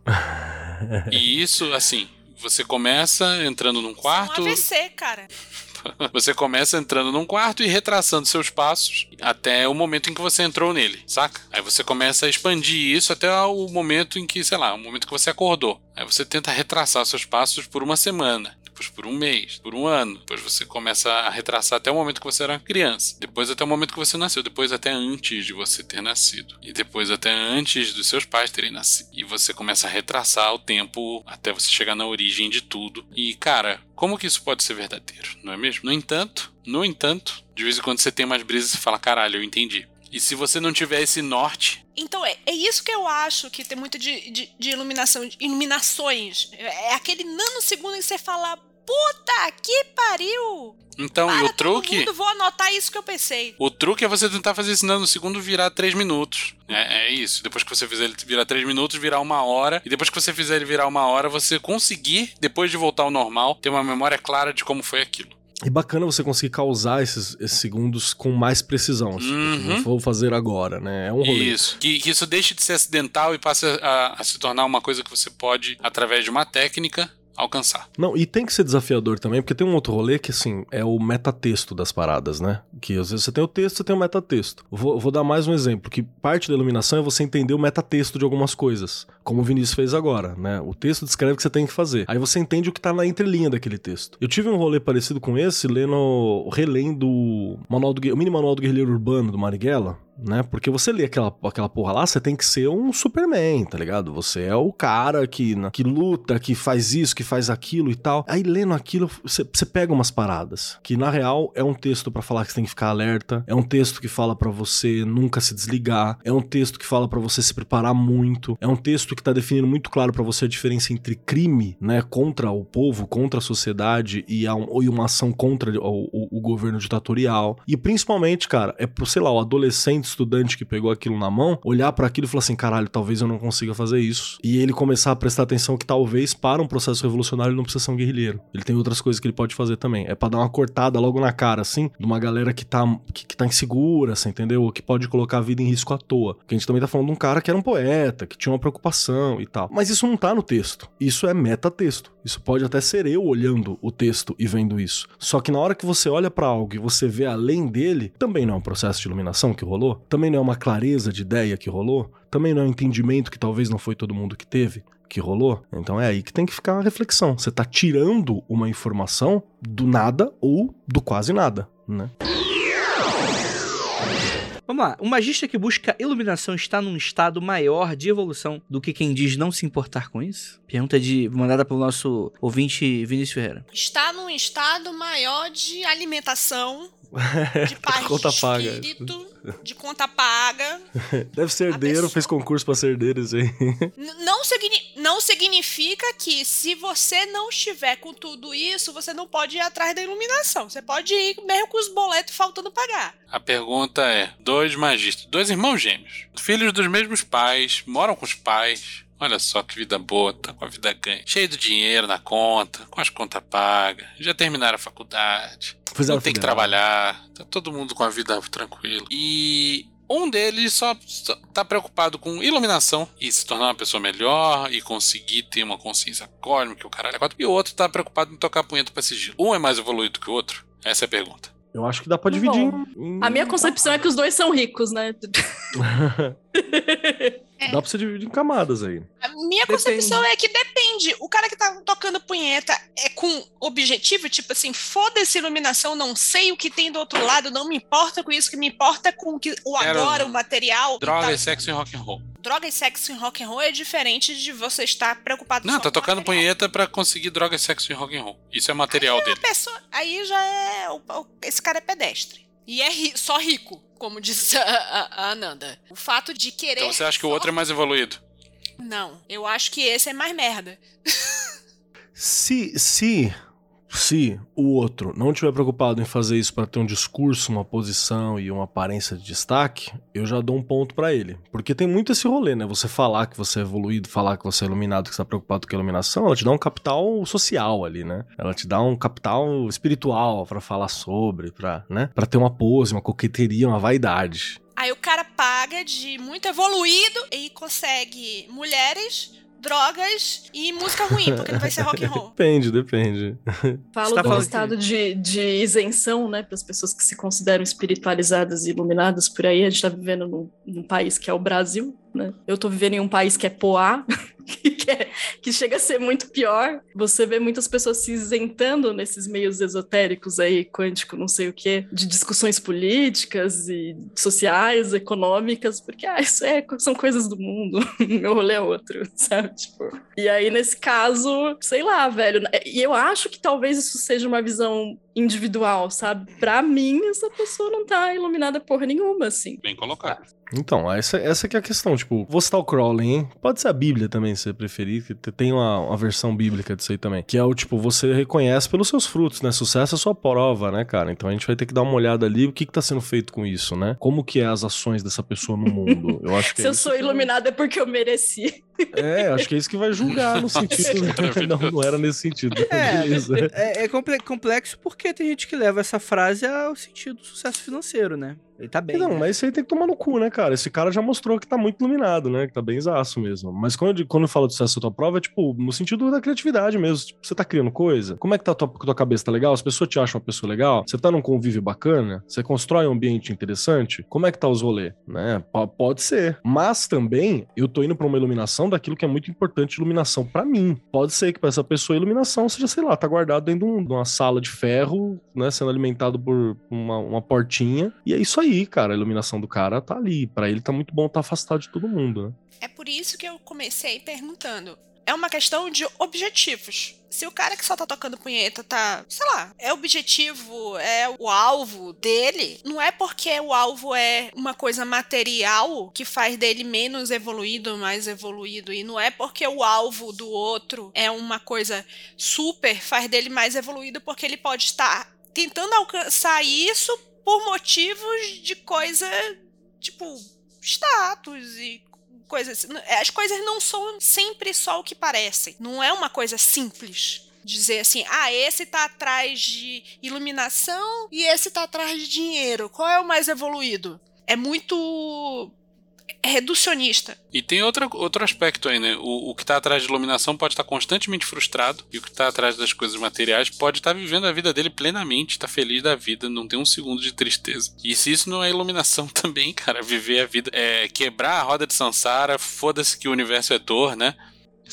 e isso, assim, você começa entrando num quarto. É um AVC, cara. Você começa entrando num quarto e retraçando seus passos até o momento em que você entrou nele, saca? Aí você começa a expandir isso até o momento em que, sei lá, o momento que você acordou. Aí você tenta retraçar seus passos por uma semana depois por um mês, por um ano, depois você começa a retraçar até o momento que você era criança, depois até o momento que você nasceu, depois até antes de você ter nascido, e depois até antes dos seus pais terem nascido. E você começa a retraçar o tempo até você chegar na origem de tudo. E cara, como que isso pode ser verdadeiro, não é mesmo? No entanto, no entanto, de vez em quando você tem mais brisas e fala, caralho, eu entendi. E se você não tiver esse norte. Então, é, é isso que eu acho que tem muito de, de, de iluminação, de iluminações. É aquele nanosegundo em você fala, puta que pariu! Então, Para e o truque. Mundo, vou anotar isso que eu pensei. O truque é você tentar fazer esse nanosegundo virar 3 minutos. É, é, isso. Depois que você fizer ele virar 3 minutos, virar uma hora. E depois que você fizer ele virar uma hora, você conseguir, depois de voltar ao normal, ter uma memória clara de como foi aquilo. E bacana você conseguir causar esses, esses segundos com mais precisão. Assim, uhum. Vou fazer agora, né? É um rolê. Isso. Que, que isso deixe de ser acidental e passe a, a se tornar uma coisa que você pode, através de uma técnica, alcançar. Não, e tem que ser desafiador também, porque tem um outro rolê que, assim, é o metatexto das paradas, né? Que às vezes você tem o texto, você tem o metatexto. Vou, vou dar mais um exemplo, que parte da iluminação é você entender o metatexto de algumas coisas, como o Vinícius fez agora, né? O texto descreve o que você tem que fazer. Aí você entende o que tá na entrelinha daquele texto. Eu tive um rolê parecido com esse, lendo, relendo o, manual do, o mini manual do guerrilheiro urbano do Marighella, né? Porque você lê aquela, aquela porra lá, você tem que ser um Superman, tá ligado? Você é o cara que, que luta, que faz isso, que faz aquilo e tal. Aí lendo aquilo, você, você pega umas paradas. Que na real é um texto para falar que você tem que ficar alerta, é um texto que fala para você nunca se desligar, é um texto que fala para você se preparar muito, é um texto que tá definindo muito claro para você a diferença entre crime, né, contra o povo, contra a sociedade e, a, e uma ação contra o, o, o governo ditatorial. E principalmente, cara, é pro, sei lá, o adolescente excelente estudante que pegou aquilo na mão, olhar para aquilo e falar assim: caralho, talvez eu não consiga fazer isso. E ele começar a prestar atenção que talvez para um processo revolucionário ele não precisa ser um guerrilheiro. Ele tem outras coisas que ele pode fazer também. É para dar uma cortada logo na cara, assim, de uma galera que tá, que, que tá insegura, assim, entendeu? Ou que pode colocar a vida em risco à toa. Porque a gente também tá falando de um cara que era um poeta, que tinha uma preocupação e tal. Mas isso não tá no texto. Isso é metatexto. Isso pode até ser eu olhando o texto e vendo isso. Só que na hora que você olha para algo e você vê além dele, também não é um processo de iluminação que rolou? Também não é uma clareza de ideia que rolou? Também não é um entendimento que talvez não foi todo mundo que teve? Que rolou? Então é aí que tem que ficar a reflexão. Você tá tirando uma informação do nada ou do quase nada, né? Vamos lá. O magista que busca iluminação está num estado maior de evolução do que quem diz não se importar com isso? Pergunta de mandada pelo nosso ouvinte Vinícius Ferreira. Está num estado maior de alimentação, de Conta de paga. espírito, de conta paga. Deve ser herdeiro, pessoa- fez concurso pra ser herdeiro, isso aí. Não, signi- não significa que se você não estiver com tudo isso, você não pode ir atrás da iluminação. Você pode ir mesmo com os boletos faltando pagar. A pergunta é: dois magistas, dois irmãos gêmeos, filhos dos mesmos pais, moram com os pais. Olha só que vida boa, tá com a vida ganha. Cheio de dinheiro na conta, com as contas pagas, já terminaram a faculdade. Fizeram não tem que trabalhar, tá todo mundo com a vida tranquila. E um deles só, só tá preocupado com iluminação e se tornar uma pessoa melhor e conseguir ter uma consciência cósmica, o caralho é quatro. E o outro tá preocupado em tocar punheta pra sigilo. Um é mais evoluído que o outro? Essa é a pergunta. Eu acho que dá pra Bom, dividir. em- A minha concepção é que os dois são ricos, né? Dá pra você dividir em camadas aí. A minha concepção é que depende. O cara que tá tocando punheta é com objetivo, tipo assim, foda-se iluminação, não sei o que tem do outro lado, não me importa com isso, que me importa com o que, o agora, o material. Droga, tal. sexo e rock and roll. Droga e sexo em rock and roll é diferente de você estar preocupado Não, tá tocando material. punheta pra conseguir droga, sexo e rock and roll. Isso é material A dele. pessoa, aí já é. o- o- esse cara é pedestre. E é ri- só rico, como diz a, a- a Ananda. O fato de querer. Então você acha que o outro é mais evoluído? Não, eu acho que esse é mais merda. Se, se, se o outro não estiver preocupado em fazer isso pra ter um discurso, uma posição e uma aparência de destaque, eu já dou um ponto pra ele. Porque tem muito esse rolê, né? Você falar que você é evoluído, falar que você é iluminado, que você tá preocupado com a iluminação, ela te dá um capital social ali, né? Ela te dá um capital espiritual pra falar sobre, pra, né? Pra ter uma pose, uma coqueteria, uma vaidade. Aí o cara paga de muito evoluído e consegue mulheres, drogas e música ruim, porque não vai ser rock and roll. Depende, depende. Falo tá do estado de, de isenção, né, para as pessoas que se consideram espiritualizadas e iluminadas por aí. A gente está vivendo num, num país que é o Brasil, né? Eu tô vivendo em um país que é Poá, que, é- que chega a ser muito pior. Você vê muitas pessoas se isentando nesses meios esotéricos aí, quântico, não sei o quê, de discussões políticas e sociais, econômicas, porque ah, isso é, são coisas do mundo, meu rolê é outro, sabe? Tipo, e aí, nesse caso, sei lá, velho. E eu acho que talvez isso seja uma visão individual, sabe? Pra mim, essa pessoa não tá iluminada porra nenhuma, assim. Bem colocado. Então, essa, essa que é a questão. Tipo, vou citar o Crowley, hein? Pode ser a Bíblia também, se você preferir. que Tem uma, uma versão bíblica disso aí também. Que é o tipo, você reconhece pelos seus frutos, né? Sucesso é sua prova, né, cara? Então a gente vai ter que dar uma olhada ali. O que que tá sendo feito com isso, né? Como que é as ações dessa pessoa no mundo? Eu acho que Se é eu sou iluminada é porque eu mereci. É, acho que é isso que vai julgar no sentido... não, não era nesse sentido. É, Beleza. É, é comple- complexo porque tem gente que leva essa frase ao sentido do sucesso financeiro, né? Ele tá bem. Não, né? mas isso aí tem que tomar no cu, né, cara? Esse cara já mostrou que tá muito iluminado, né? Que tá bem zaço mesmo. Mas quando, eu quando eu falo de sucesso da tua prova, é tipo, no sentido da criatividade mesmo. Tipo, você tá criando coisa? Como é que tá a tua, tua cabeça? Tá legal? As pessoas te acham uma pessoa legal? Você tá num convívio bacana? Você constrói um ambiente interessante? Como é que tá os rolês? Né? P- pode ser. Mas também, eu tô indo pra uma iluminação daquilo que é muito importante, iluminação pra mim. Pode ser que pra essa pessoa a iluminação seja, sei lá, tá guardado dentro de, um- de uma sala de ferro, né? Sendo alimentado por uma, uma portinha. E é isso aí, cara. A iluminação do cara tá ali. Pra ele tá muito bom tá afastado de todo mundo, né? É por isso que eu comecei perguntando. É uma questão de objetivos. Se o cara que só tá tocando punheta tá, sei lá, é objetivo, é o alvo dele, não é porque o alvo é uma coisa material que faz dele menos evoluído mais evoluído. E não é porque o alvo do outro é uma coisa super, faz dele mais evoluído, porque ele pode estar tentando alcançar isso por motivos de coisa tipo, status e coisas. As coisas não são sempre só o que parecem. Não é uma coisa simples dizer assim, ah, esse tá atrás de iluminação e esse tá atrás de dinheiro. Qual é o mais evoluído? É muito reducionista. E tem outra, outro aspecto aí, né? O, o que está atrás de iluminação pode estar constantemente frustrado, e o que está atrás das coisas materiais pode estar vivendo a vida dele plenamente, está feliz da vida, não tem um segundo de tristeza. E se isso não é iluminação também, cara, viver a vida, é quebrar a roda de Sansara, foda-se que o universo é dor, né?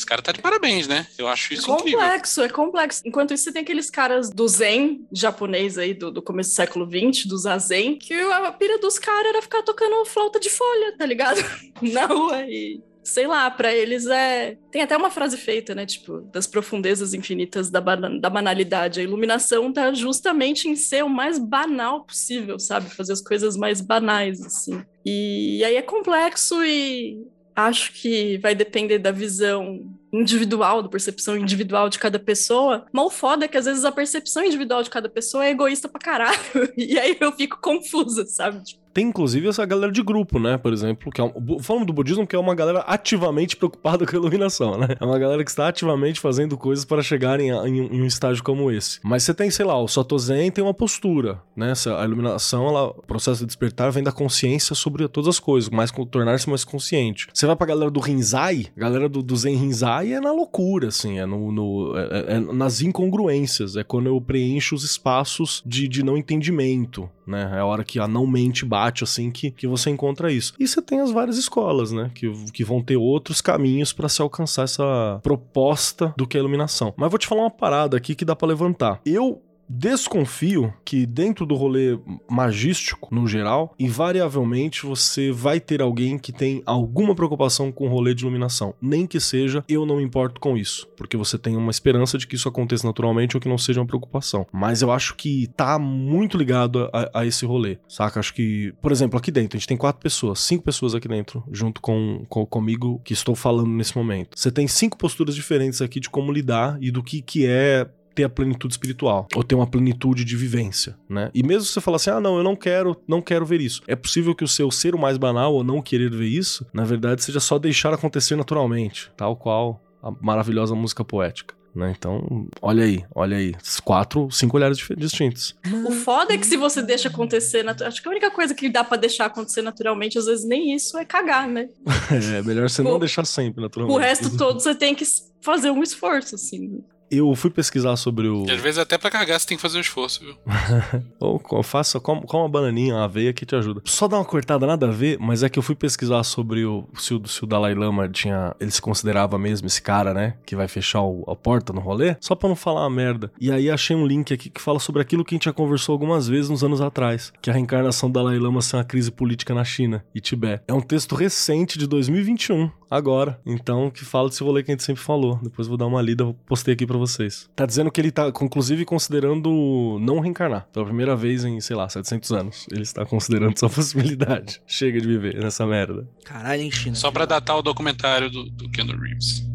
Esse cara tá de parabéns, né? Eu acho isso é complexo, incrível. É complexo. Enquanto isso, você tem aqueles caras do Zen japonês aí, do, do começo do século XX, do Zazen, que a pira dos caras era ficar tocando flauta de folha, tá ligado? Na rua e sei lá, para eles é. Tem até uma frase feita, né? Tipo, das profundezas infinitas da, da banalidade. A iluminação tá justamente em ser o mais banal possível, sabe? Fazer as coisas mais banais, assim. E aí é complexo e acho que vai depender da visão individual, da percepção individual de cada pessoa. Mal foda é que às vezes a percepção individual de cada pessoa é egoísta pra caralho. E aí eu fico confusa, sabe? Tipo, tem inclusive essa galera de grupo, né? Por exemplo, que é um, falando do budismo, que é uma galera ativamente preocupada com a iluminação, né? É uma galera que está ativamente fazendo coisas para chegarem a, em, em, um estágio como esse. Mas você tem, sei lá, o Soto Zen tem uma postura, né? A iluminação, ela, o processo de despertar vem da consciência sobre todas as coisas, mais tornar-se mais consciente. Você vai pra galera do Rinzai, galera do, do Zen Rinzai é na loucura, assim, é, no, no é, é, é nas incongruências, é quando eu preencho os espaços de, de não entendimento, né? É a hora que a não mente bate, assim, que, que você encontra isso. E você tem as várias escolas, né? Que, que vão ter outros caminhos para se alcançar essa proposta do que é a iluminação. Mas vou te falar uma parada aqui que dá para levantar. Eu Desconfio que dentro do rolê magístico, no geral, invariavelmente você vai ter alguém que tem alguma preocupação com o rolê de iluminação. Nem que seja, eu não me importo com isso. Porque você tem uma esperança de que isso aconteça naturalmente ou que não seja uma preocupação. Mas eu acho que tá muito ligado a, a esse rolê, saca? Acho que, por exemplo, aqui dentro, a gente tem quatro pessoas, cinco pessoas aqui dentro, junto com, com comigo que estou falando nesse momento. Você tem cinco posturas diferentes aqui de como lidar e do que, que é ter a plenitude espiritual ou ter uma plenitude de vivência, né? E mesmo se você falar assim, ah, não, eu não quero, não quero ver isso. É possível que o seu ser o mais banal ou não querer ver isso, na verdade, seja só deixar acontecer naturalmente, tal qual a maravilhosa música poética. Né? Então, olha aí, olha aí. Quatro, cinco olhares distintos. O foda é que se você deixa acontecer, natu... acho que a única coisa que dá para deixar acontecer naturalmente, às vezes nem isso é cagar, né? é, melhor você o... não deixar sempre naturalmente. O resto todo você tem que fazer um esforço, assim eu fui pesquisar sobre o. E às vezes até pra cagar você tem que fazer um esforço, viu? Ou faça com, com uma bananinha, uma aveia que te ajuda. Só dá uma cortada, nada a ver, mas é que eu fui pesquisar sobre o se o, se o Dalai Lama tinha. Ele se considerava mesmo esse cara, né? Que vai fechar o, a porta no rolê, só pra não falar uma merda. E aí achei um link aqui que fala sobre aquilo que a gente já conversou algumas vezes nos anos atrás, que a reencarnação do Dalai Lama ser uma crise política na China e Tibete. É um texto recente de 2021, agora. Então, que fala desse rolê que a gente sempre falou. Depois vou dar uma lida, postei aqui para vocês. Tá dizendo que ele tá, inclusive, considerando não reencarnar. Pela primeira vez em, sei lá, 700 anos. Ele está considerando essa possibilidade. Chega de viver nessa merda. Caralho, hein, China. Só pra datar o documentário do, do Keanu Reeves.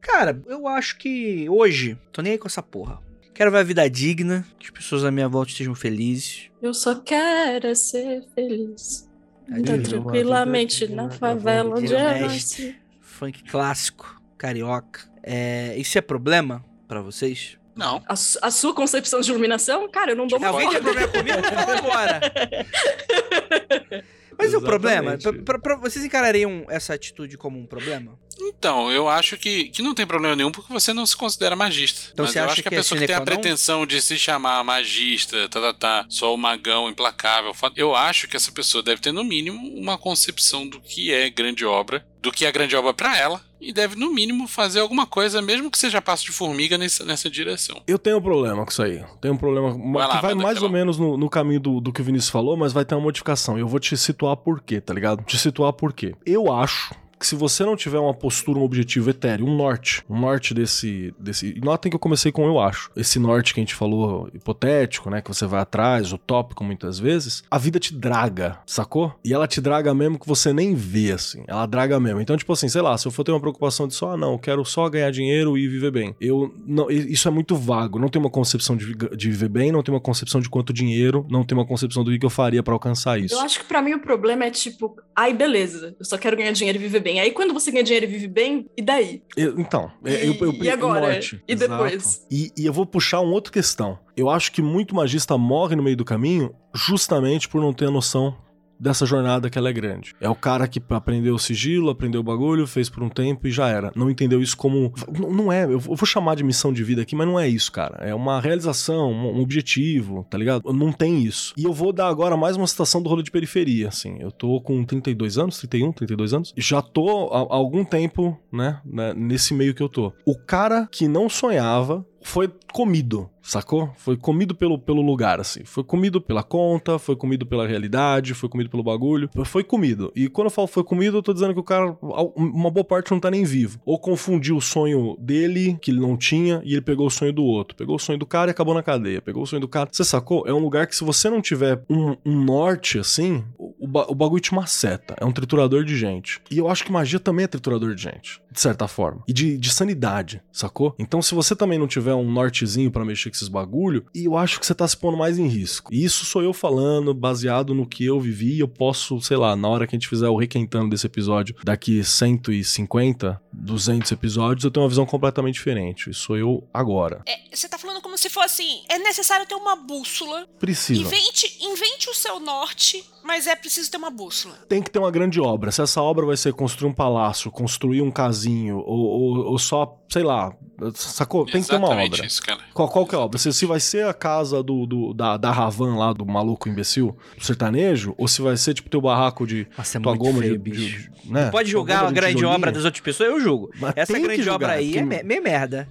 Cara, eu acho que hoje, tô nem aí com essa porra. Quero ver a vida digna, que as pessoas à minha volta estejam felizes. Eu só quero ser feliz. Anda tranquilamente na favela onde eu nasci. Funk clássico, carioca. É, isso é problema para vocês? Não. A, a, sua concepção de iluminação? Cara, eu não dou Alguém tem problema comigo? Fala agora. Mas Exatamente. o problema, pra, pra, vocês encarariam essa atitude como um problema? Então, eu acho que, que não tem problema nenhum porque você não se considera magista. Então, Mas você eu acha acho que, que a é pessoa que tem a pretensão de se chamar magista, tá, tá, tá, só o magão implacável, eu acho que essa pessoa deve ter, no mínimo, uma concepção do que é grande obra, do que é grande obra para ela, e deve, no mínimo, fazer alguma coisa, mesmo que seja passo de formiga nessa, nessa direção. Eu tenho um problema com isso aí. Tenho um problema vai que lá, vai mais ou menos no, no caminho do, do que o Vinícius falou, mas vai ter uma modificação. E eu vou te situar por quê, tá ligado? Te situar por quê. Eu acho que se você não tiver uma postura, um objetivo etéreo, um norte, um norte desse. desse notem que eu comecei com eu acho. Esse norte que a gente falou, hipotético, né? Que você vai atrás, utópico muitas vezes, a vida te draga, sacou? E ela te draga mesmo que você nem vê, assim. Ela draga mesmo. Então, tipo assim, sei lá, se eu for ter uma preocupação de só, ah, não, eu quero só ganhar dinheiro e viver bem. Eu. não Isso é muito vago. Não tenho uma concepção de, de viver bem, não tenho uma concepção de quanto dinheiro, não tenho uma concepção do que eu faria para alcançar isso. Eu acho que para mim o problema é tipo, ai, beleza, eu só quero ganhar dinheiro e viver bem. Aí quando você ganha dinheiro e vive bem, e daí? Eu, então, E, eu, eu, e agora? norte. E Exato. depois? E, e eu vou puxar uma outra questão. Eu acho que muito magista morre no meio do caminho justamente por não ter a noção dessa jornada que ela é grande. É o cara que aprendeu o sigilo, aprendeu o bagulho, fez por um tempo e já era. Não entendeu isso como. Não é, eu vou chamar de missão de vida aqui, mas não é isso, cara. É uma realização, um objetivo, tá ligado? Não tem isso. E eu vou dar agora mais uma citação do rolê de periferia, assim. Eu tô com 32 anos, 31, 32 anos. Já tô há há algum tempo, né, né, nesse meio que eu tô. O cara que não sonhava foi comido, sacou? Foi comido pelo, pelo lugar, assim. Foi comido pela conta, foi comido pela realidade, foi comido pelo bagulho. Foi comido. E quando eu falo foi comido, eu tô dizendo que o cara, uma boa parte não tá nem vivo. Ou confundiu o sonho dele, que ele não tinha, e ele pegou o sonho do outro. Pegou o sonho do cara e acabou na cadeia. Pegou o sonho do cara. Você sacou? É um lugar que se você não tiver um, um norte, assim, o, o ba- o bagulho te maceta. É um triturador de gente. E eu acho que magia também é triturador de gente, de certa forma. E de, de sanidade, sacou? Então se você também não tiver um nortezinho pra mexer com esses bagulho, e eu acho que você tá se pondo mais em risco. E isso sou eu falando, baseado no que eu vivi, eu posso, sei lá, na hora que a gente fizer o requentando desse episódio, daqui 150, 200 episódios, eu tenho uma visão completamente diferente. Isso sou eu agora. É, você tá falando como se fosse assim: é necessário ter uma bússola. Precisa. Invente, invente o seu norte, mas é preciso ter uma bússola. tem que ter uma grande obra. Se essa obra vai ser construir um palácio, construir um casinho, ou, ou- ou só, sei lá, sacou? Tem que ter uma Exatamente obra. isso, cara. Qual, qual que é a obra? Se, se vai ser a casa do, do- da, da Ravan lá, do maluco imbecil, do sertanejo, ou se vai ser tipo teu barraco de Nossa, é tua goma feio, de, bicho. de- né? Pode julgar a de grande obra das outras pessoas, eu julgo. Mas Essa grande obra aí é me- meio merda.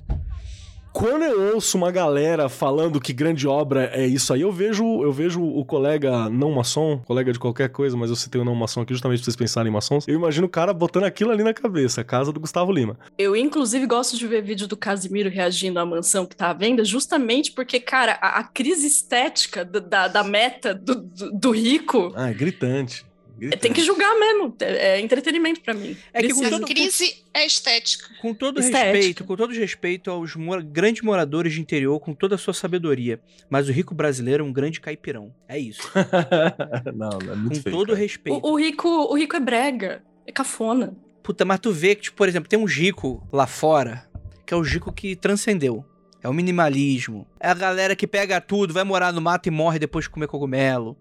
Quando eu ouço uma galera falando que grande obra é isso aí, eu vejo, eu vejo o colega não maçom, colega de qualquer coisa, mas eu citei o não maçom aqui justamente pra vocês pensarem em maçons. Eu imagino o cara botando aquilo ali na cabeça, a casa do Gustavo Lima. Eu, inclusive, gosto de ver vídeo do Casimiro reagindo à mansão que tá à venda, justamente porque, cara, a, a crise estética da, da, da meta do, do, do rico Ah, é gritante. Gritante. tem que julgar mesmo. É, é entretenimento pra mim. É que com todo- Crise é estética. Com todo Estética. respeito, com todo respeito aos mora- grandes moradores de interior, com toda a sua sabedoria, mas o rico brasileiro é um grande caipirão. É isso. não, não, é muito com feio. todo cara. respeito. O, o rico, o rico é brega, é cafona. Puta, mas tu vê que, tipo, por exemplo, tem um Gico lá fora, que é o Gico que transcendeu. É o minimalismo. É a galera que pega tudo, vai morar no mato e morre depois de comer cogumelo.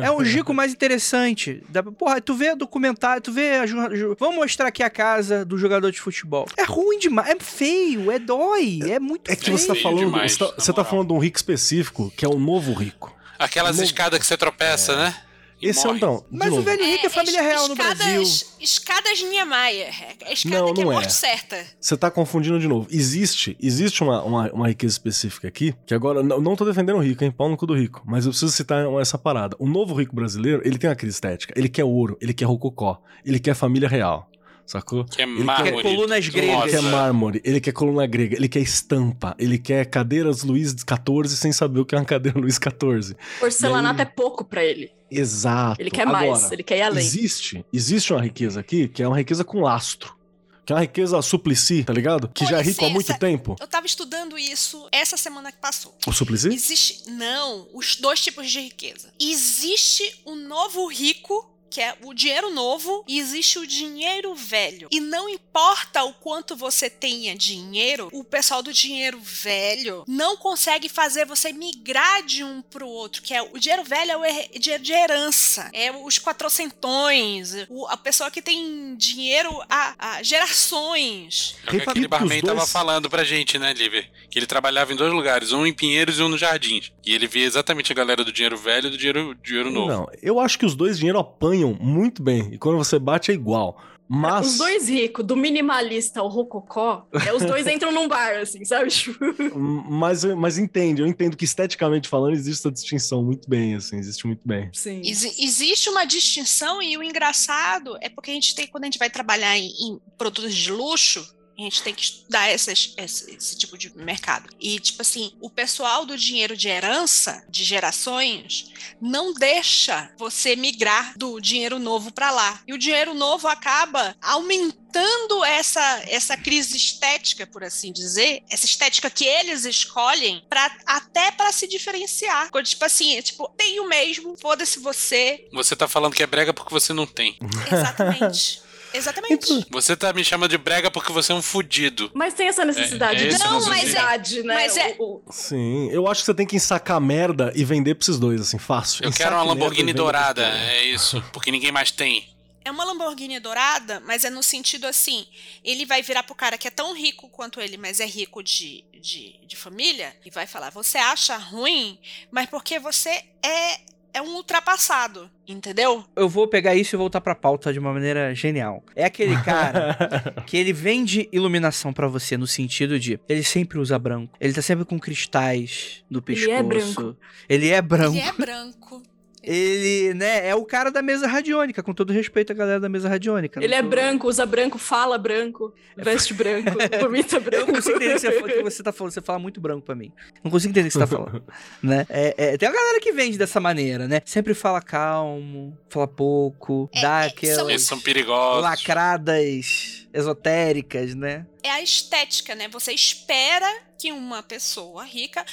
É um Gico mais interessante. Porra, tu vê documentário, tu vê. a Vamos mostrar aqui a casa do jogador de futebol. É ruim demais, é feio, é dói, é muito É que feio. você tá falando, demais, você tá, você tá falando de um rico específico, que é o novo rico. Aquelas Mo- escadas que você tropeça, né? Esse é um morre. não. de Mas o novo. velho rico é família es- real no escadas, Brasil. Escadas Niemeyer. A escada Não, que é não é. morte certa. Você tá confundindo de novo. Existe, existe uma, uma, uma riqueza específica aqui, que agora, não, não tô defendendo o rico, hein? Pau no cu do rico. Mas eu preciso citar essa parada. O novo rico brasileiro, ele tem uma crise estética. Ele quer ouro, ele quer rococó, ele quer família real. Sacou? Que é Ele mármore. quer colunas gregas. Ele quer mármore, ele quer coluna grega, ele quer estampa, ele quer cadeiras Luiz XIV sem saber o que é uma cadeira Luiz XIV. Porcelanato aí- é pouco pra ele. Exato. Ele quer mais, Agora, ele quer ir além. Existe, existe uma riqueza aqui que é uma riqueza com lastro. Que é uma riqueza suplici, tá ligado? Que Com já é rico há muito tempo. Eu tava estudando isso essa semana que passou. O suplici? Existe. Não, os dois tipos de riqueza. Existe o novo rico. Que é o dinheiro novo e existe o dinheiro velho. E não importa o quanto você tenha dinheiro, o pessoal do dinheiro velho não consegue fazer você migrar de um pro outro. Que é o dinheiro velho é o dinheiro de herança. É os quatrocentões. o- a pessoa que tem dinheiro há, há gerações. É o que aquele barman dois- tava falando pra gente, né, Liver? Que ele trabalhava em dois lugares, um em Pinheiros e um no Jardins. E ele via exatamente a galera do dinheiro velho e do dinheiro, dinheiro novo. Não, eu acho que os dois dinheiro apanham muito bem. E quando você bate é igual. Mas. Os dois ricos, do minimalista ao rococó, é, os dois entram num bar, assim, sabe? Tipo, Mas, mas entende, eu entendo que esteticamente falando existe essa distinção muito bem, assim, existe muito bem. Sim. Exi- existe uma distinção e o engraçado é porque a gente tem, quando a gente vai trabalhar em, em produtos de luxo, a gente tem que estudar essas- esse, esse tipo de mercado. E, tipo assim, o pessoal do dinheiro de herança, de gerações, não deixa você migrar do dinheiro novo para lá. E o dinheiro novo acaba aumentando essa, essa crise estética, por assim dizer, essa estética que eles escolhem pra, até para se diferenciar. Quando, Tipo assim, é tipo, tem o mesmo, foda-se você. Você tá falando que é brega porque você não tem. Exatamente. Exatamente. Você tá me chamando de brega porque você é um fudido. Mas tem essa necessidade É- é o Não, mas é- necessidade, né? mas é- O- o- Sim, eu acho que você tem que ensacar merda e vender pra esses dois, assim, fácil. Eu Ensaque quero uma Lamborghini dourada, dois. é isso. Porque ninguém mais tem. É uma Lamborghini dourada, mas é no sentido assim: ele vai virar pro cara que é tão rico quanto ele, mas é rico de, de, de família, e vai falar: você acha ruim, mas porque você é, é um ultrapassado, entendeu? Eu vou pegar isso e voltar pra pauta de uma maneira genial. É aquele cara que ele vende iluminação pra você no sentido de ele sempre usa branco. Ele tá sempre com cristais no Ele pescoço. é branco. Ele é branco. Ele é branco. Ele, né, é o cara da mesa radiônica, com todo respeito à galera da mesa radiônica. Ele Não é tô- branco, usa branco, fala branco, veste branco, vomita Eu branco. não consigo entender o que você, fala- o que você tá falando. Você fala muito branco pra mim. Não consigo entender o que você tá falando. né? É, é, tem uma galera que vende dessa maneira, né? Sempre fala calmo, fala pouco, É, dá é, aquelas são- são perigosos. lacradas esotéricas, né? É a estética, né? Você espera que uma pessoa rica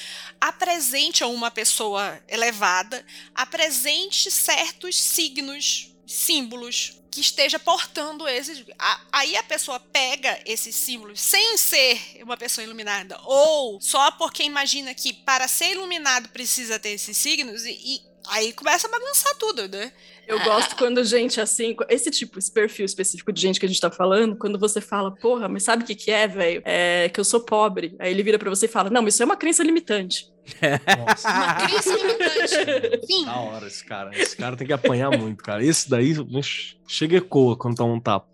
apresente, ou uma pessoa elevada, apresente certos signos, símbolos que esteja portando esses. a- Aí a pessoa pega esses símbolos sem ser uma pessoa iluminada, ou só porque imagina que para ser iluminado precisa ter esses signos, e aí começa a bagunçar tudo, né? Eu gosto quando gente assim, esse tipo, esse perfil específico de gente que a gente tá falando, quando você fala, porra, mas sabe o que que é, velho? É que eu sou pobre. Aí ele vira pra você e fala, não, mas isso é uma crença limitante. Nossa, Uma crise limitante. Fim. da hora esse cara. Esse cara tem que apanhar muito, cara. Esse daí chega e ecoa quando toma um tapa.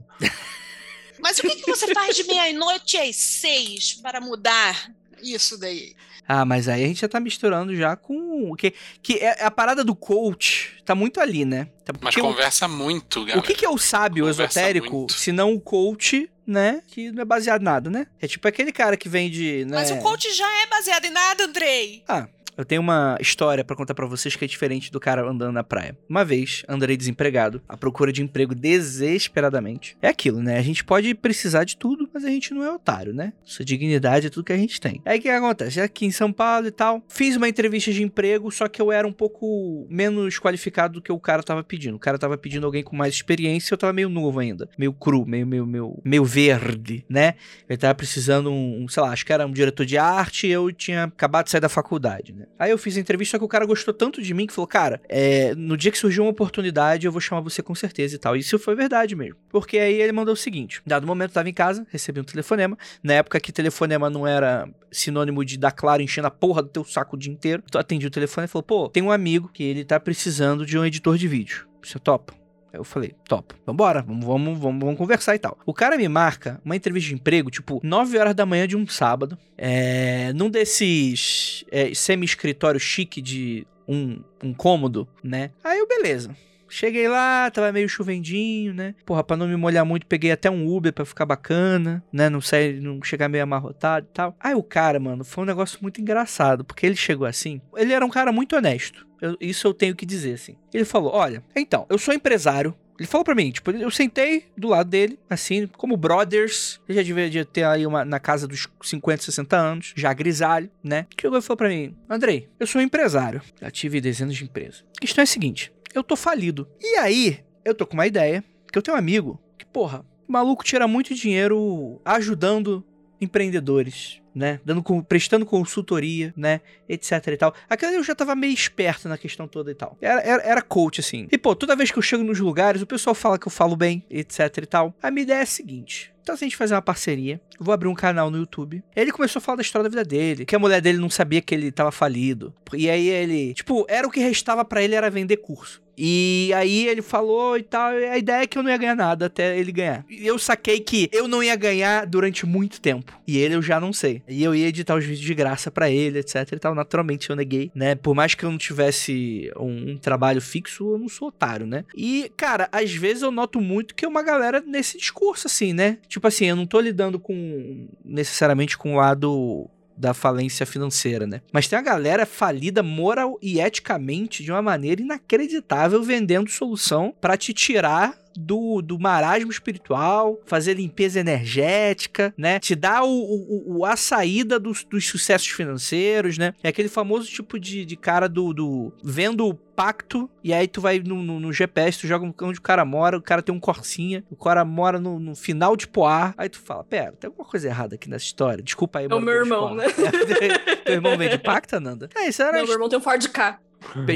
Mas o que, que você faz de meia-noite às seis para mudar isso daí? Ah, mas aí a gente já tá misturando já com o que que é a parada do coach, tá muito ali, né? Tá- Mas porque o- conversa muito, galera. O que, que é o sábio Conversa esotérico, muito. se não o coach, né? Que não é baseado em nada, né? É tipo aquele cara que vende, né? Mas o coach já é baseado em nada, Andrei. Ah, eu tenho uma história pra contar pra vocês que é diferente do cara andando na praia. Uma vez, andei desempregado, à procura de emprego desesperadamente. É aquilo, né? A gente pode precisar de tudo, mas a gente não é otário, né? Sua dignidade é tudo que a gente tem. Aí o que acontece? Aqui em São Paulo e tal, fiz uma entrevista de emprego, só que eu era um pouco menos qualificado do que o cara tava pedindo. O cara tava pedindo alguém com mais experiência, eu tava meio novo ainda, meio cru, meio meio meio, meio verde, né? Ele tava precisando um, um, sei lá, acho que era um diretor de arte eu tinha acabado de sair da faculdade, né? Aí eu fiz a entrevista, só que o cara gostou tanto de mim que falou, cara, é, no dia que surgiu uma oportunidade, eu vou chamar você com certeza e tal. E isso foi verdade mesmo. Porque aí ele mandou o seguinte: dado momento, eu tava em casa, recebi um telefonema. Na época que telefonema não era sinônimo de dar claro enchendo a porra do teu saco o dia inteiro. Então atendi o telefone e falou: pô, tem um amigo que ele tá precisando de um editor de vídeo. Você topa? Eu falei, top, vambora, vamos, vamos, vamos, vamos conversar e tal. O cara me marca uma entrevista de emprego, tipo, 9 horas da manhã de um sábado, é, num desses é, semi-escritório chique de um, um cômodo, né? Aí eu, beleza. Cheguei lá, tava meio chovendinho, né? Porra, pra não me molhar muito, peguei até um Uber pra ficar bacana, né? Não sair, não chegar meio amarrotado e tal. Aí o cara, mano, foi um negócio muito engraçado, porque ele chegou assim. Ele era um cara muito honesto. Eu- isso eu tenho que dizer, assim. Ele falou: Olha, então, eu sou empresário. Ele falou pra mim, tipo, eu sentei do lado dele, assim, como brothers. Ele já devia de ter aí uma, na casa dos 50, 60 anos, já grisalho, né? Chegou e falou pra mim: Andrei, eu sou empresário. Já tive dezenas de empresas. A questão é a seguinte: eu tô falido. E aí, eu tô com uma ideia, que eu tenho um amigo que, porra, maluco tira muito dinheiro ajudando empreendedores, né? Dando, prestando consultoria, né? Etc e tal. Aquela eu já tava meio esperto na questão toda e tal. Era, era, era coach, assim. E, pô, toda vez que eu chego nos lugares, o pessoal fala que eu falo bem, etc e tal. A minha ideia é a seguinte. Então, se a gente fazer uma parceria, vou abrir um canal no YouTube. Ele começou a falar da história da vida dele, que a mulher dele não sabia que ele tava falido. E aí ele, tipo, era o que restava pra ele era vender curso. E aí ele falou e tal, e a ideia é que eu não ia ganhar nada até ele ganhar. E eu saquei que eu não ia ganhar durante muito tempo. E ele eu já não sei. E eu ia editar os vídeos de graça pra ele, etc e tal. Naturalmente eu neguei, né? Por mais que eu não tivesse um, um trabalho fixo, eu não sou otário, né? E, cara, às vezes eu noto muito que é uma galera nesse discurso, assim, né? Tipo assim, eu não tô lidando com necessariamente com o lado da falência financeira, né? Mas tem a galera falida moral e eticamente de uma maneira inacreditável vendendo solução pra te tirar do, do marasmo espiritual, fazer limpeza energética, né? Te dá o, o, o a saída dos, dos sucessos financeiros, né? É aquele famoso tipo de, de cara do, do vendo o pacto, e aí tu vai no, no, no GPS, tu joga onde o cara mora, o cara tem um corsinha, o cara mora no, no final de Poá, aí tu fala, pera, tem alguma coisa errada aqui nessa história, desculpa aí, É o meu irmão, né? Teu irmão vem de pacto, Nanda? É, isso era... Não, meu irmão tem um Ford K.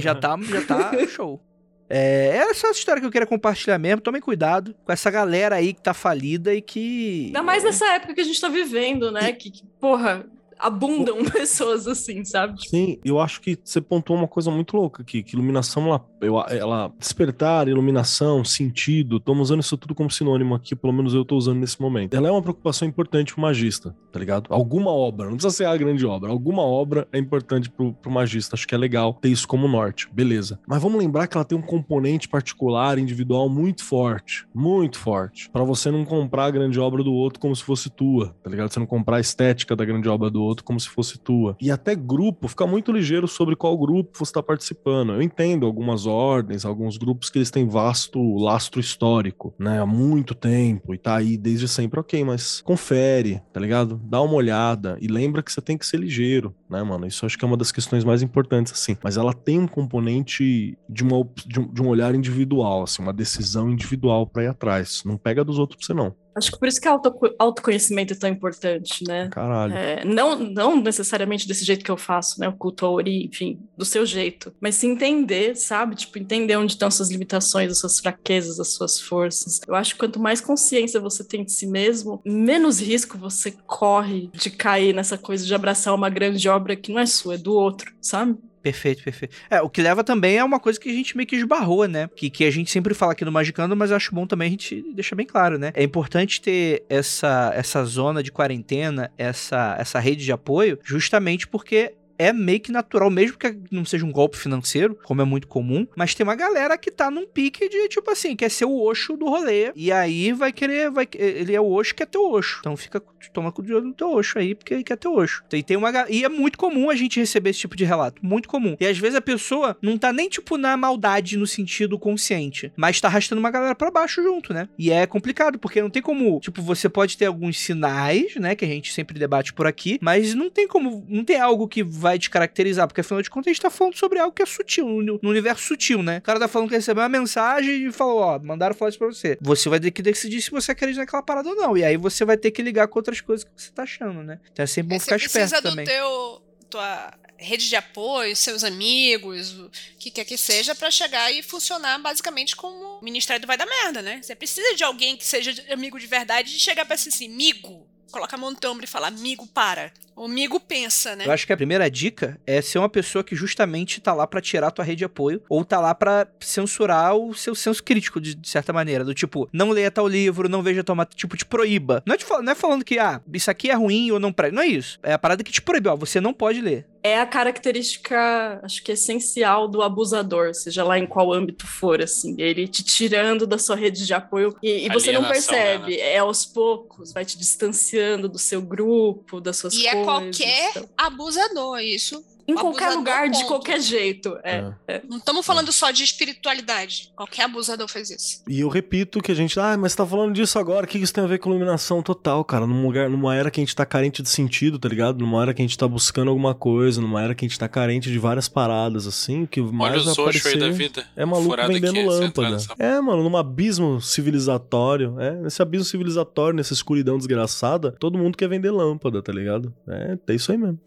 Já tá, já tá show. É, era só essa história que eu queria compartilhar mesmo. Tomem cuidado com essa galera aí que tá falida e que. Ainda mais nessa época que a gente tá vivendo, né? Que, que porra, abundam pessoas assim, sabe? Sim, eu acho que você pontuou uma coisa muito louca aqui, que iluminação, ela, eu- ela despertar, iluminação, sentido, estamos usando isso tudo como sinônimo aqui, pelo menos eu tô usando nesse momento. Ela é uma preocupação importante pro magista, tá ligado? Alguma obra, não precisa ser a grande obra, alguma obra é importante pro, pro magista, acho que é legal ter isso como norte, beleza. Mas vamos lembrar que ela tem um componente particular, individual muito forte, muito forte, Pra você não comprar a grande obra do outro como se fosse tua, tá ligado? Você não comprar a estética da grande obra do outro como se fosse tua. E até grupo, fica muito ligeiro sobre qual grupo você está participando. Eu entendo algumas ordens, alguns grupos que eles têm vasto lastro histórico, né? Há muito tempo e tá aí desde sempre, ok, mas confere, tá ligado? Dá uma olhada e lembra que você tem que ser ligeiro, né, mano? Isso acho que é uma das questões mais importantes, assim. Mas ela tem um componente de, uma, de, um, de um olhar individual, assim, uma decisão individual pra ir atrás. Não pega dos outros pra você, não. Acho que por isso que auto, autoconhecimento é tão importante, né? Caralho. É, não, não necessariamente desse jeito que eu faço, né? O culto a Ori, enfim, do seu jeito. Mas se entender, sabe? Tipo, entender onde estão as suas limitações, as suas fraquezas, as suas forças. Eu acho que quanto mais consciência você tem de si mesmo, menos risco você corre de cair nessa coisa de abraçar uma grande obra que não é sua, é do outro, sabe? Perfeito, perfeito. É, o que leva também é uma coisa que a gente meio que esbarrou, né? Que, que a gente sempre fala aqui no Magicando, mas acho bom também a gente deixar bem claro, né? É importante ter essa, essa zona de quarentena, essa, essa rede de apoio, justamente porque é meio que natural, mesmo que não seja um golpe financeiro, como é muito comum, mas tem uma galera que tá num pique de, tipo assim, quer ser o Osho do rolê, e aí vai querer, vai, ele é o Osho que quer ter o Osho. Então fica, toma com o olho no teu Osho aí, porque ele quer ter Osho. E, tem uma, e é muito comum a gente receber esse tipo de relato, muito comum. E às vezes a pessoa não tá nem, tipo, na maldade no sentido consciente, mas tá arrastando uma galera pra baixo junto, né? E é complicado, porque não tem como, tipo, você pode ter alguns sinais, né, que a gente sempre debate por aqui, mas não tem como, não tem algo que vai te caracterizar, porque afinal de contas a gente tá falando sobre algo que é sutil, no, no universo sutil, né? O cara tá falando que recebeu uma mensagem e falou, ó, mandaram falar isso pra você. Você vai ter que decidir se você acredita naquela parada ou não, e aí você vai ter que ligar com outras coisas que você tá achando, né? Então é sempre bom É, ficar você precisa esperto do também. teu tua rede de apoio, seus amigos, o que quer que seja, pra chegar e funcionar basicamente como o Ministério do Vai da Merda, né? Você precisa de alguém que seja amigo de verdade e chegar pra si assim, amigo, coloca a mão no ombro e falar, amigo, para. O amigo pensa, né? Eu acho que a primeira dica é ser uma pessoa que justamente tá lá pra tirar a tua rede de apoio ou tá lá pra censurar o seu senso crítico, de, de certa maneira. Do tipo, não leia tal livro, não veja tal tipo, te proíba. Não é, te não é falando que, ah, isso aqui é ruim ou não presta. Não é isso. É a parada que te proíbe, ó, você não pode ler. É a característica, acho que essencial do abusador, seja lá em qual âmbito for, assim, ele te tirando da sua rede de apoio e, e você não Alienação, percebe, é aos poucos, vai te distanciando do seu grupo, das suas E é coisas. qualquer então. abusador, isso. Em qualquer lugar, de ponto. qualquer jeito. É. Não estamos falando só de espiritualidade. Qualquer abusador faz isso. E eu repito que a gente, ah, mas você tá falando disso agora, o que isso tem a ver com iluminação total, cara? Num lugar, numa era que a gente tá carente de sentido, tá ligado? Numa era que a gente tá buscando alguma coisa, numa era que a gente tá carente de várias paradas, assim, o que mais Olha vai o Socho aí aparecer da vida. é maluco Furado vendendo lâmpada. nessa- É, mano, num abismo civilizatório, é, nesse abismo civilizatório, nessa escuridão desgraçada, todo mundo quer vender lâmpada, tá ligado? É, é isso aí mesmo.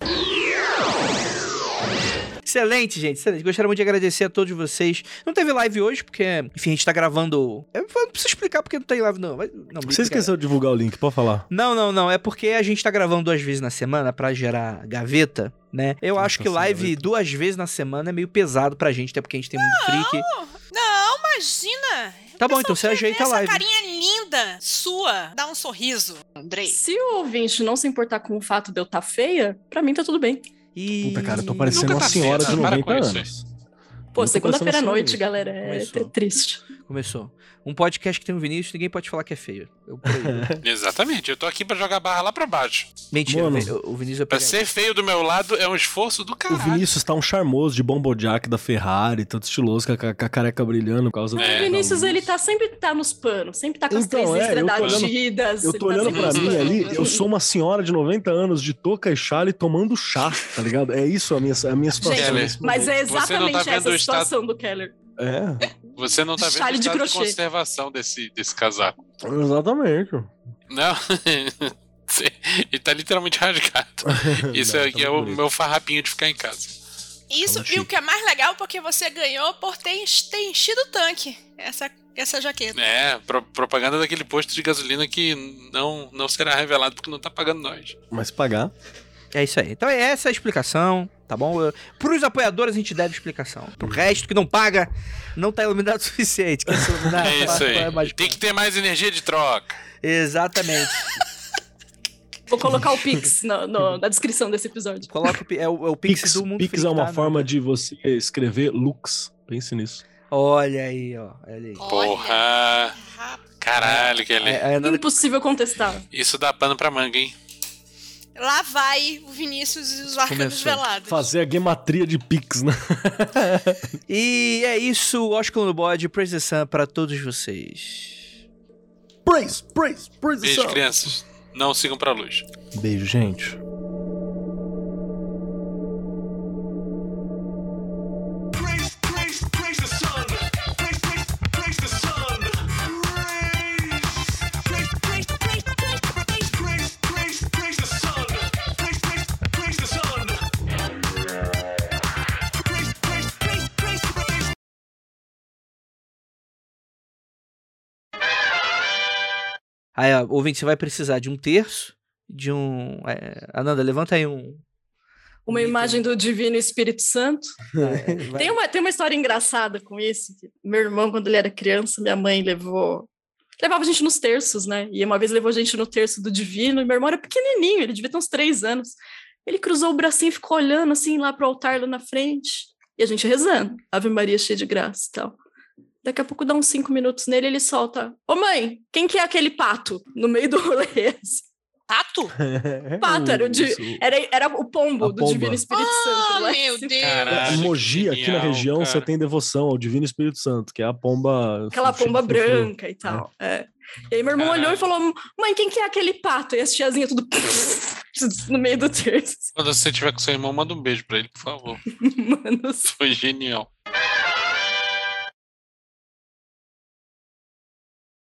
Excelente, gente, excelente. Gostaria muito de agradecer a todos vocês. Não teve live hoje, porque, enfim, a gente tá gravando. Eu não preciso explicar porque não tem live, não. Vai- não Você esqueceu de divulgar o link, pode falar. Não, não, não. É porque a gente tá gravando duas vezes na semana pra gerar gaveta, né? Eu Nossa, acho que essa live gaveta. duas vezes na semana é meio pesado pra gente, até porque a gente tem muito freak. Não, Imagina! Tá bom, então você ajeita a essa live. carinha linda sua. Dá um sorriso, Andrei. Se o ouvinte não se importar com o fato de eu estar feia, pra mim tá tudo bem. E... Puta, cara, eu tô parecendo Nunca uma tá senhora de para 90 com isso, anos. Pô, segunda-feira à noite, galera, é, Começou. é triste. Começou. Um podcast que tem um Vinícius, ninguém pode falar que é feio. Eu proíbo. Exatamente, eu tô aqui pra jogar a barra lá pra baixo. Mentira, Mano. o o Vinícius vai Pra ser feio do meu lado é um esforço do O caralho. Vinícius tá um charmoso de bombojack da Ferrari, todo estiloso, com a, com a careca brilhando por causa É. o do. Vinícius, ele tá sempre tá nos panos, sempre tá com as Então, três é, eu tô olhando- estreladidas. Eu tô tá olhando pra mim ali, eu sou uma senhora de 90 anos de touca e chale tomando chá, tá ligado? É isso a minha, a minha situação. Gente, Mas é não exatamente tá essa o estado- situação do Keller. É, Você não tá vendo o de estado de, conservação desse, desse casaco. exatamente. Não. Ele tá literalmente rasgado. Isso Não, aqui tá é o meu farrapinho de ficar em casa. Isso, Tá e o que é mais legal, porque você ganhou por ter, ter enchido o tanque. Essa, essa jaqueta. É, pro- propaganda daquele posto de gasolina que não, não será revelado porque não tá pagando nós. Mas pagar. É isso aí. Então é essa a explicação, tá bom? Eu- Pros apoiadores a gente deve explicação. Pro resto que não paga, não tá iluminado o suficiente. É isso É mais aí. Tem que ter mais energia de troca. Exatamente. Vou colocar o Pix no- no- na descrição desse episódio. Coloca o, é o, é o Pix, Pix, do mundo Pix é uma tá? forma de você escrever looks. Pense nisso. Olha aí, ó. Olha aí. Porra. Caralho, Kelly. É, é, Nanda- Impossível contestar. Isso dá pano pra manga, hein? Lá vai o Vinícius e os arcanos velados. Fazer a gematria de Pix, né? E é isso, Oscar no bode, Praise the Sun pra todos vocês. Praise, praise, praise the Beijo, sun. crianças. Não sigam pra luz. Beijo, gente. Aí, ó, ouvinte, você vai precisar de um terço, de um... É, Ananda, levanta aí um... Uma imagem do Divino Espírito Santo. É, Tem uma, tem uma história engraçada com isso. que Meu irmão, quando ele era criança, minha mãe levou. Levava a gente nos terços, né? E uma vez levou a gente no terço do Divino, e meu irmão era pequenininho, ele devia ter uns três anos. Ele cruzou o bracinho e ficou olhando assim lá pro altar lá na frente. E a gente rezando. Ave Maria cheia de graça e tal. Daqui a pouco dá uns cinco minutos nele ele solta: Ô mãe, quem que é aquele pato? No meio do rolê. assim. Pato? Pato, era o de-. Era, era o pombo A do pomba. Divino Espírito Ah, Santo. lá em meu. Deus. Caralho. Mogi, aqui na região, cara. você tem devoção ao Divino Espírito Santo, que é a pomba. Aquela de pomba branca e tal. É. E aí meu irmão olhou e falou: Mãe, quem que é aquele pato? E as tiazinhas tudo no meio do terço. Quando você tiver com seu irmão, manda um beijo pra ele, por favor. Mano, Foi genial.